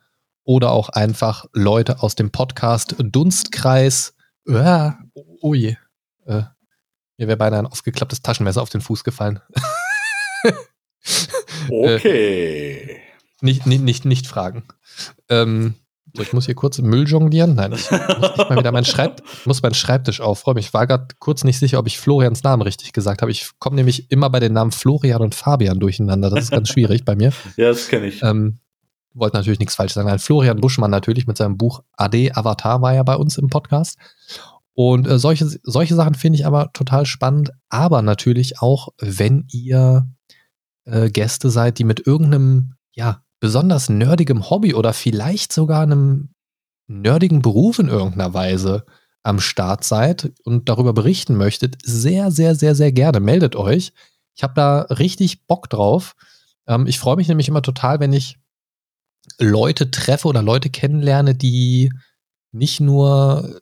B: Oder auch einfach Leute aus dem Podcast Dunstkreis. Äh, oh je. Äh, mir wäre beinahe ein aufgeklapptes Taschenmesser auf den Fuß gefallen.
C: okay.
B: Äh, nicht, nicht, nicht, nicht fragen. Ähm, ich muss hier kurz Müll jonglieren. Nein, ich muss nicht mal wieder meinen, Schreib muss meinen Schreibtisch aufräumen. Ich war gerade kurz nicht sicher, ob ich Florians Namen richtig gesagt habe. Ich komme nämlich immer bei den Namen Florian und Fabian durcheinander. Das ist ganz schwierig bei mir.
C: Ja, das kenne ich.
B: Ähm, wollte natürlich nichts falsch sagen. Nein, Florian Buschmann natürlich mit seinem Buch AD Avatar war ja bei uns im Podcast. Und äh, solche, solche Sachen finde ich aber total spannend. Aber natürlich auch, wenn ihr äh, Gäste seid, die mit irgendeinem, ja, besonders nerdigem Hobby oder vielleicht sogar einem nerdigen Beruf in irgendeiner Weise am Start seid und darüber berichten möchtet, sehr, sehr, sehr, sehr gerne. Meldet euch. Ich habe da richtig Bock drauf. Ähm, ich freue mich nämlich immer total, wenn ich Leute treffe oder Leute kennenlerne, die nicht nur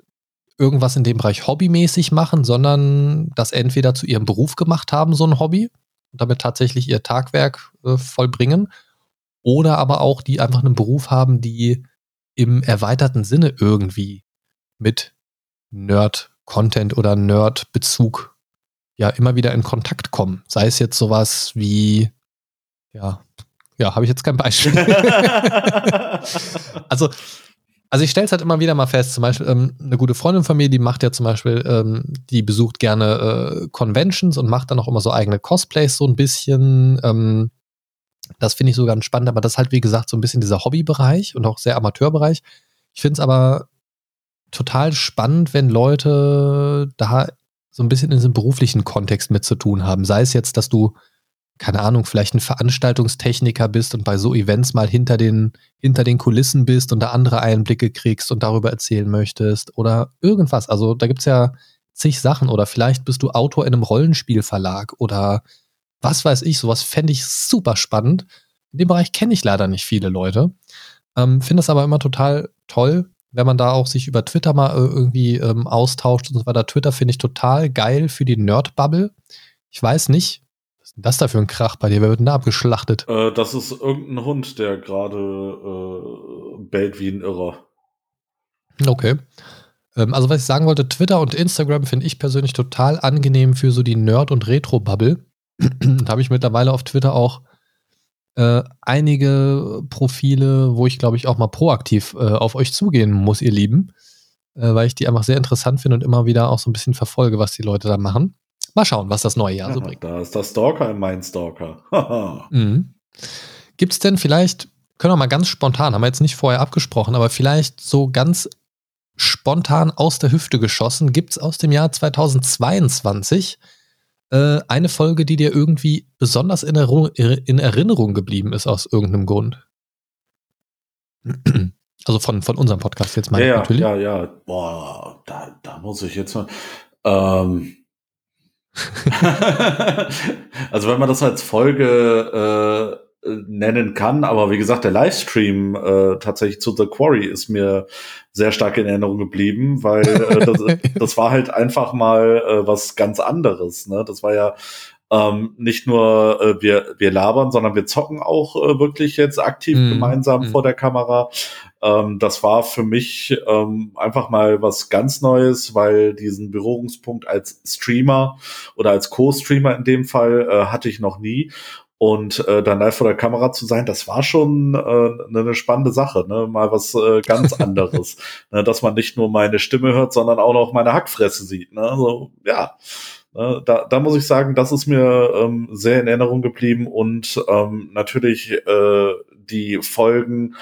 B: irgendwas in dem Bereich hobbymäßig machen, sondern das entweder zu ihrem Beruf gemacht haben, so ein Hobby, und damit tatsächlich ihr Tagwerk äh, vollbringen, oder aber auch, die einfach einen Beruf haben, die im erweiterten Sinne irgendwie mit Nerd-Content oder Nerd-Bezug ja immer wieder in Kontakt kommen. Sei es jetzt sowas wie, ja, ja, habe ich jetzt kein Beispiel. also, also ich stelle es halt immer wieder mal fest, zum Beispiel ähm, eine gute Freundin von mir, die macht ja zum Beispiel, ähm, die besucht gerne äh, Conventions und macht dann auch immer so eigene Cosplays so ein bisschen. Ähm, das finde ich so ganz spannend, aber das ist halt, wie gesagt, so ein bisschen dieser Hobbybereich und auch sehr Amateurbereich. Ich finde es aber total spannend, wenn Leute da so ein bisschen in diesem beruflichen Kontext mit zu tun haben. Sei es jetzt, dass du, keine Ahnung, vielleicht ein Veranstaltungstechniker bist und bei so Events mal hinter den, hinter den Kulissen bist und da andere Einblicke kriegst und darüber erzählen möchtest oder irgendwas. Also da gibt es ja zig Sachen. Oder vielleicht bist du Autor in einem Rollenspielverlag oder was weiß ich, sowas fände ich super spannend. In dem Bereich kenne ich leider nicht viele Leute. Ähm, Finde es aber immer total toll, wenn man da auch sich über Twitter mal äh, irgendwie ähm, austauscht und so weiter. Twitter finde ich total geil für die Nerd-Bubble. Ich weiß nicht, was ist denn das da für ein Krach bei dir? Wer wird denn da abgeschlachtet?
C: Äh, das ist irgendein Hund, der gerade äh, bellt wie ein Irrer.
B: Okay. Ähm, also, was ich sagen wollte, Twitter und Instagram finde ich persönlich total angenehm für so die Nerd- und Retro-Bubble. Da habe ich mittlerweile auf Twitter auch äh, einige Profile, wo ich glaube ich auch mal proaktiv äh, auf euch zugehen muss, ihr Lieben, äh, weil ich die einfach sehr interessant finde und immer wieder auch so ein bisschen verfolge, was die Leute da machen. Mal schauen, was das neue Jahr so bringt.
C: Da ist der Stalker in mein Stalker.
B: mhm. Gibt es denn vielleicht, können wir mal ganz spontan, haben wir jetzt nicht vorher abgesprochen, aber vielleicht so ganz spontan aus der Hüfte geschossen, gibt es aus dem Jahr 2022 äh, eine Folge, die dir irgendwie besonders in, Erinnerung, in Erinnerung geblieben ist aus irgendeinem Grund? Also von, von unserem Podcast jetzt mal
C: ja,
B: natürlich.
C: Ja, ja, boah, da, da muss ich jetzt mal. Ähm. also wenn man das als Folge äh, nennen kann. Aber wie gesagt, der Livestream äh, tatsächlich zu The Quarry ist mir sehr stark in Erinnerung geblieben, weil äh, das, das war halt einfach mal äh, was ganz anderes. Ne? Das war ja ähm, nicht nur äh, wir, wir labern, sondern wir zocken auch äh, wirklich jetzt aktiv mm, gemeinsam mm. vor der Kamera. Ähm, das war für mich ähm, einfach mal was ganz Neues, weil diesen Berührungspunkt als Streamer oder als Co-Streamer in dem Fall äh, hatte ich noch nie. Und äh, dann live vor der Kamera zu sein, das war schon äh, eine spannende Sache, ne? Mal was äh, ganz anderes. ne? Dass man nicht nur meine Stimme hört, sondern auch noch meine Hackfresse sieht. Ne? Also, ja. Ne? Da, da muss ich sagen, das ist mir ähm, sehr in Erinnerung geblieben und ähm, natürlich äh, die Folgen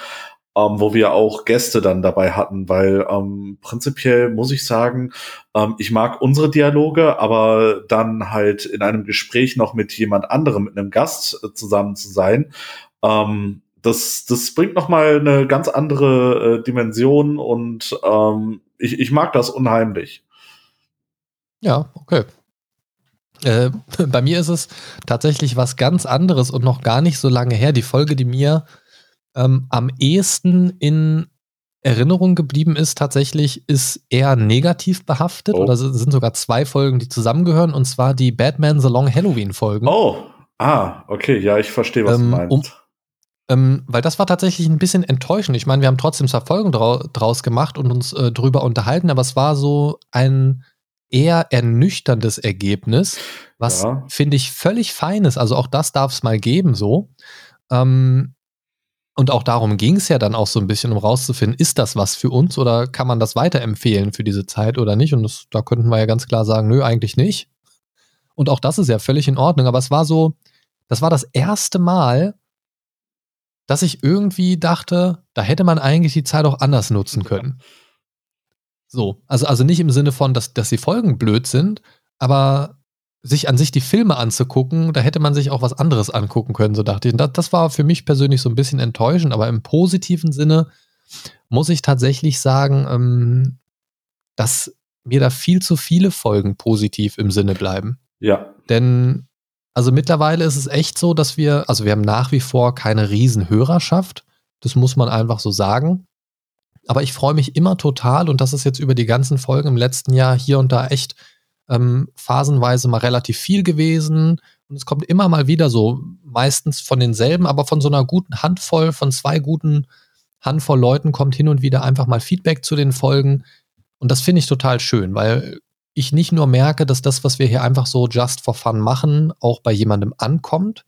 C: ähm, wo wir auch Gäste dann dabei hatten, weil ähm, prinzipiell muss ich sagen, ähm, ich mag unsere Dialoge, aber dann halt in einem Gespräch noch mit jemand anderem, mit einem Gast äh, zusammen zu sein, ähm, das, das bringt noch mal eine ganz andere äh, Dimension und ähm, ich, ich mag das unheimlich.
B: Ja, okay. Äh, bei mir ist es tatsächlich was ganz anderes und noch gar nicht so lange her. Die Folge, die mir ähm, am ehesten in Erinnerung geblieben ist, tatsächlich, ist eher negativ behaftet. Oh. Oder sind sogar zwei Folgen, die zusammengehören, und zwar die Batman The Long Halloween Folgen.
C: Oh, ah, okay, ja, ich verstehe, was ähm, du meinst. Um,
B: ähm, weil das war tatsächlich ein bisschen enttäuschend. Ich meine, wir haben trotzdem zwar Folgen drau draus gemacht und uns äh, drüber unterhalten, aber es war so ein eher ernüchterndes Ergebnis, was ja. finde ich völlig fein ist. Also auch das darf es mal geben, so. Ähm, und auch darum ging es ja dann auch so ein bisschen, um rauszufinden, ist das was für uns oder kann man das weiterempfehlen für diese Zeit oder nicht? Und das, da könnten wir ja ganz klar sagen, nö, eigentlich nicht. Und auch das ist ja völlig in Ordnung. Aber es war so, das war das erste Mal, dass ich irgendwie dachte, da hätte man eigentlich die Zeit auch anders nutzen können. So, also, also nicht im Sinne von, dass, dass die Folgen blöd sind, aber sich an sich die Filme anzugucken, da hätte man sich auch was anderes angucken können, so dachte ich. Und das, das war für mich persönlich so ein bisschen enttäuschend, aber im positiven Sinne muss ich tatsächlich sagen, ähm, dass mir da viel zu viele Folgen positiv im Sinne bleiben.
C: Ja.
B: Denn, also mittlerweile ist es echt so, dass wir, also wir haben nach wie vor keine Riesenhörerschaft. Das muss man einfach so sagen. Aber ich freue mich immer total und das ist jetzt über die ganzen Folgen im letzten Jahr hier und da echt ähm, phasenweise mal relativ viel gewesen. Und es kommt immer mal wieder so, meistens von denselben, aber von so einer guten Handvoll, von zwei guten Handvoll Leuten kommt hin und wieder einfach mal Feedback zu den Folgen. Und das finde ich total schön, weil ich nicht nur merke, dass das, was wir hier einfach so just for fun machen, auch bei jemandem ankommt,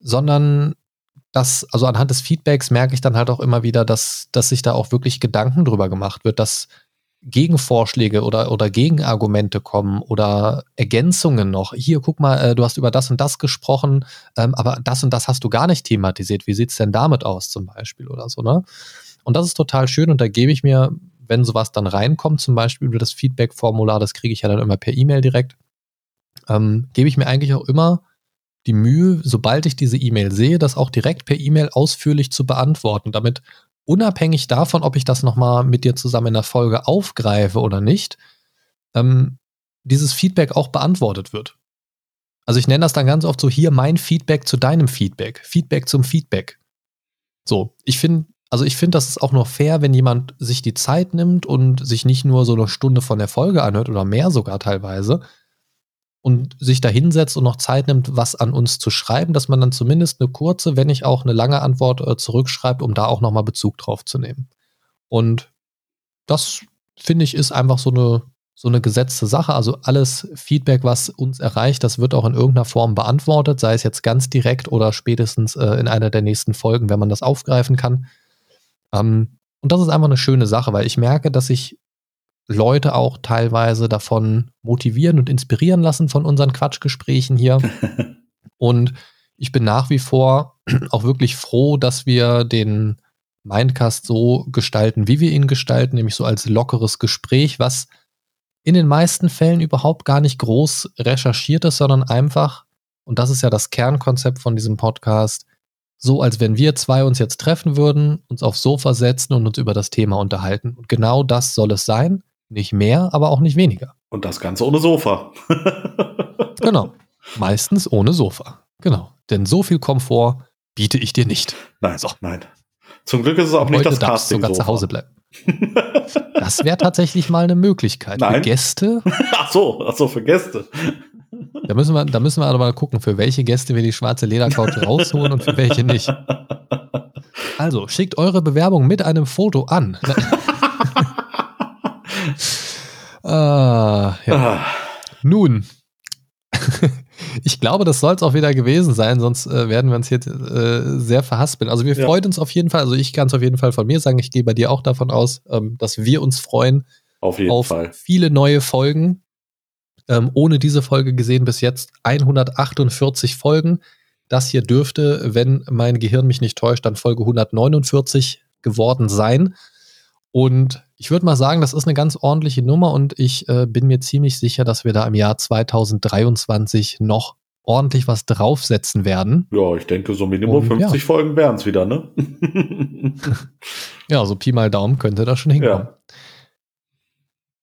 B: sondern dass, also anhand des Feedbacks merke ich dann halt auch immer wieder, dass, dass sich da auch wirklich Gedanken drüber gemacht wird, dass Gegenvorschläge oder, oder Gegenargumente kommen oder Ergänzungen noch. Hier, guck mal, äh, du hast über das und das gesprochen, ähm, aber das und das hast du gar nicht thematisiert. Wie sieht es denn damit aus zum Beispiel oder so, ne? Und das ist total schön und da gebe ich mir, wenn sowas dann reinkommt, zum Beispiel über das Feedback-Formular, das kriege ich ja dann immer per E-Mail direkt, ähm, gebe ich mir eigentlich auch immer die Mühe, sobald ich diese E-Mail sehe, das auch direkt per E-Mail ausführlich zu beantworten, damit unabhängig davon, ob ich das nochmal mit dir zusammen in der Folge aufgreife oder nicht, ähm, dieses Feedback auch beantwortet wird. Also ich nenne das dann ganz oft so hier mein Feedback zu deinem Feedback, Feedback zum Feedback. So, ich finde, also ich finde, das ist auch nur fair, wenn jemand sich die Zeit nimmt und sich nicht nur so eine Stunde von der Folge anhört oder mehr sogar teilweise, und sich da hinsetzt und noch Zeit nimmt, was an uns zu schreiben, dass man dann zumindest eine kurze, wenn nicht auch eine lange Antwort äh, zurückschreibt, um da auch nochmal Bezug drauf zu nehmen. Und das finde ich ist einfach so eine, so eine gesetzte Sache. Also alles Feedback, was uns erreicht, das wird auch in irgendeiner Form beantwortet, sei es jetzt ganz direkt oder spätestens äh, in einer der nächsten Folgen, wenn man das aufgreifen kann. Ähm, und das ist einfach eine schöne Sache, weil ich merke, dass ich Leute auch teilweise davon motivieren und inspirieren lassen von unseren Quatschgesprächen hier. und ich bin nach wie vor auch wirklich froh, dass wir den Mindcast so gestalten, wie wir ihn gestalten, nämlich so als lockeres Gespräch, was in den meisten Fällen überhaupt gar nicht groß recherchiert ist, sondern einfach, und das ist ja das Kernkonzept von diesem Podcast, so als wenn wir zwei uns jetzt treffen würden, uns aufs Sofa setzen und uns über das Thema unterhalten. Und genau das soll es sein. Nicht mehr, aber auch nicht weniger.
C: Und das Ganze ohne Sofa.
B: genau. Meistens ohne Sofa. Genau. Denn so viel Komfort biete ich dir nicht.
C: Nein, so. nein. Zum Glück ist es auch nicht das
B: Casting. sogar zu Hause bleiben. das wäre tatsächlich mal eine Möglichkeit.
C: Nein.
B: Für Gäste.
C: ach so, ach so, für Gäste.
B: Da müssen wir, da müssen wir aber mal gucken, für welche Gäste wir die schwarze Ledercouch rausholen und für welche nicht. Also, schickt eure Bewerbung mit einem Foto an. Ah, ja. Ah. Nun, ich glaube, das soll es auch wieder gewesen sein, sonst äh, werden wir uns hier äh, sehr verhaspeln. Also wir ja. freuen uns auf jeden Fall, also ich kann es auf jeden Fall von mir sagen, ich gehe bei dir auch davon aus, ähm, dass wir uns freuen
C: auf, auf
B: viele neue Folgen. Ähm, ohne diese Folge gesehen bis jetzt 148 Folgen. Das hier dürfte, wenn mein Gehirn mich nicht täuscht, dann Folge 149 geworden sein. Und ich würde mal sagen, das ist eine ganz ordentliche Nummer und ich äh, bin mir ziemlich sicher, dass wir da im Jahr 2023 noch ordentlich was draufsetzen werden.
C: Ja, ich denke, so Minimum und, 50 ja. Folgen wären es wieder, ne?
B: ja, so Pi mal Daumen könnte das schon hinkommen. Ja.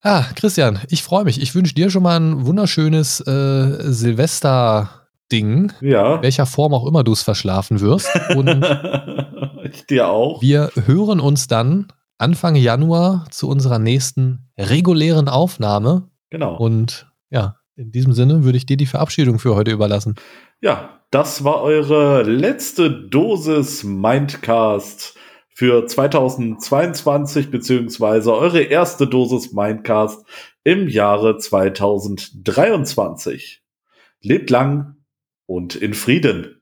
B: Ah, Christian, ich freue mich. Ich wünsche dir schon mal ein wunderschönes äh, Silvester-Ding.
C: Ja.
B: Welcher Form auch immer du es verschlafen wirst. Und
C: ich dir auch.
B: Wir hören uns dann Anfang Januar zu unserer nächsten regulären Aufnahme.
C: Genau.
B: Und ja, in diesem Sinne würde ich dir die Verabschiedung für heute überlassen.
C: Ja, das war eure letzte Dosis Mindcast für 2022 beziehungsweise eure erste Dosis Mindcast im Jahre 2023. Lebt lang und in Frieden.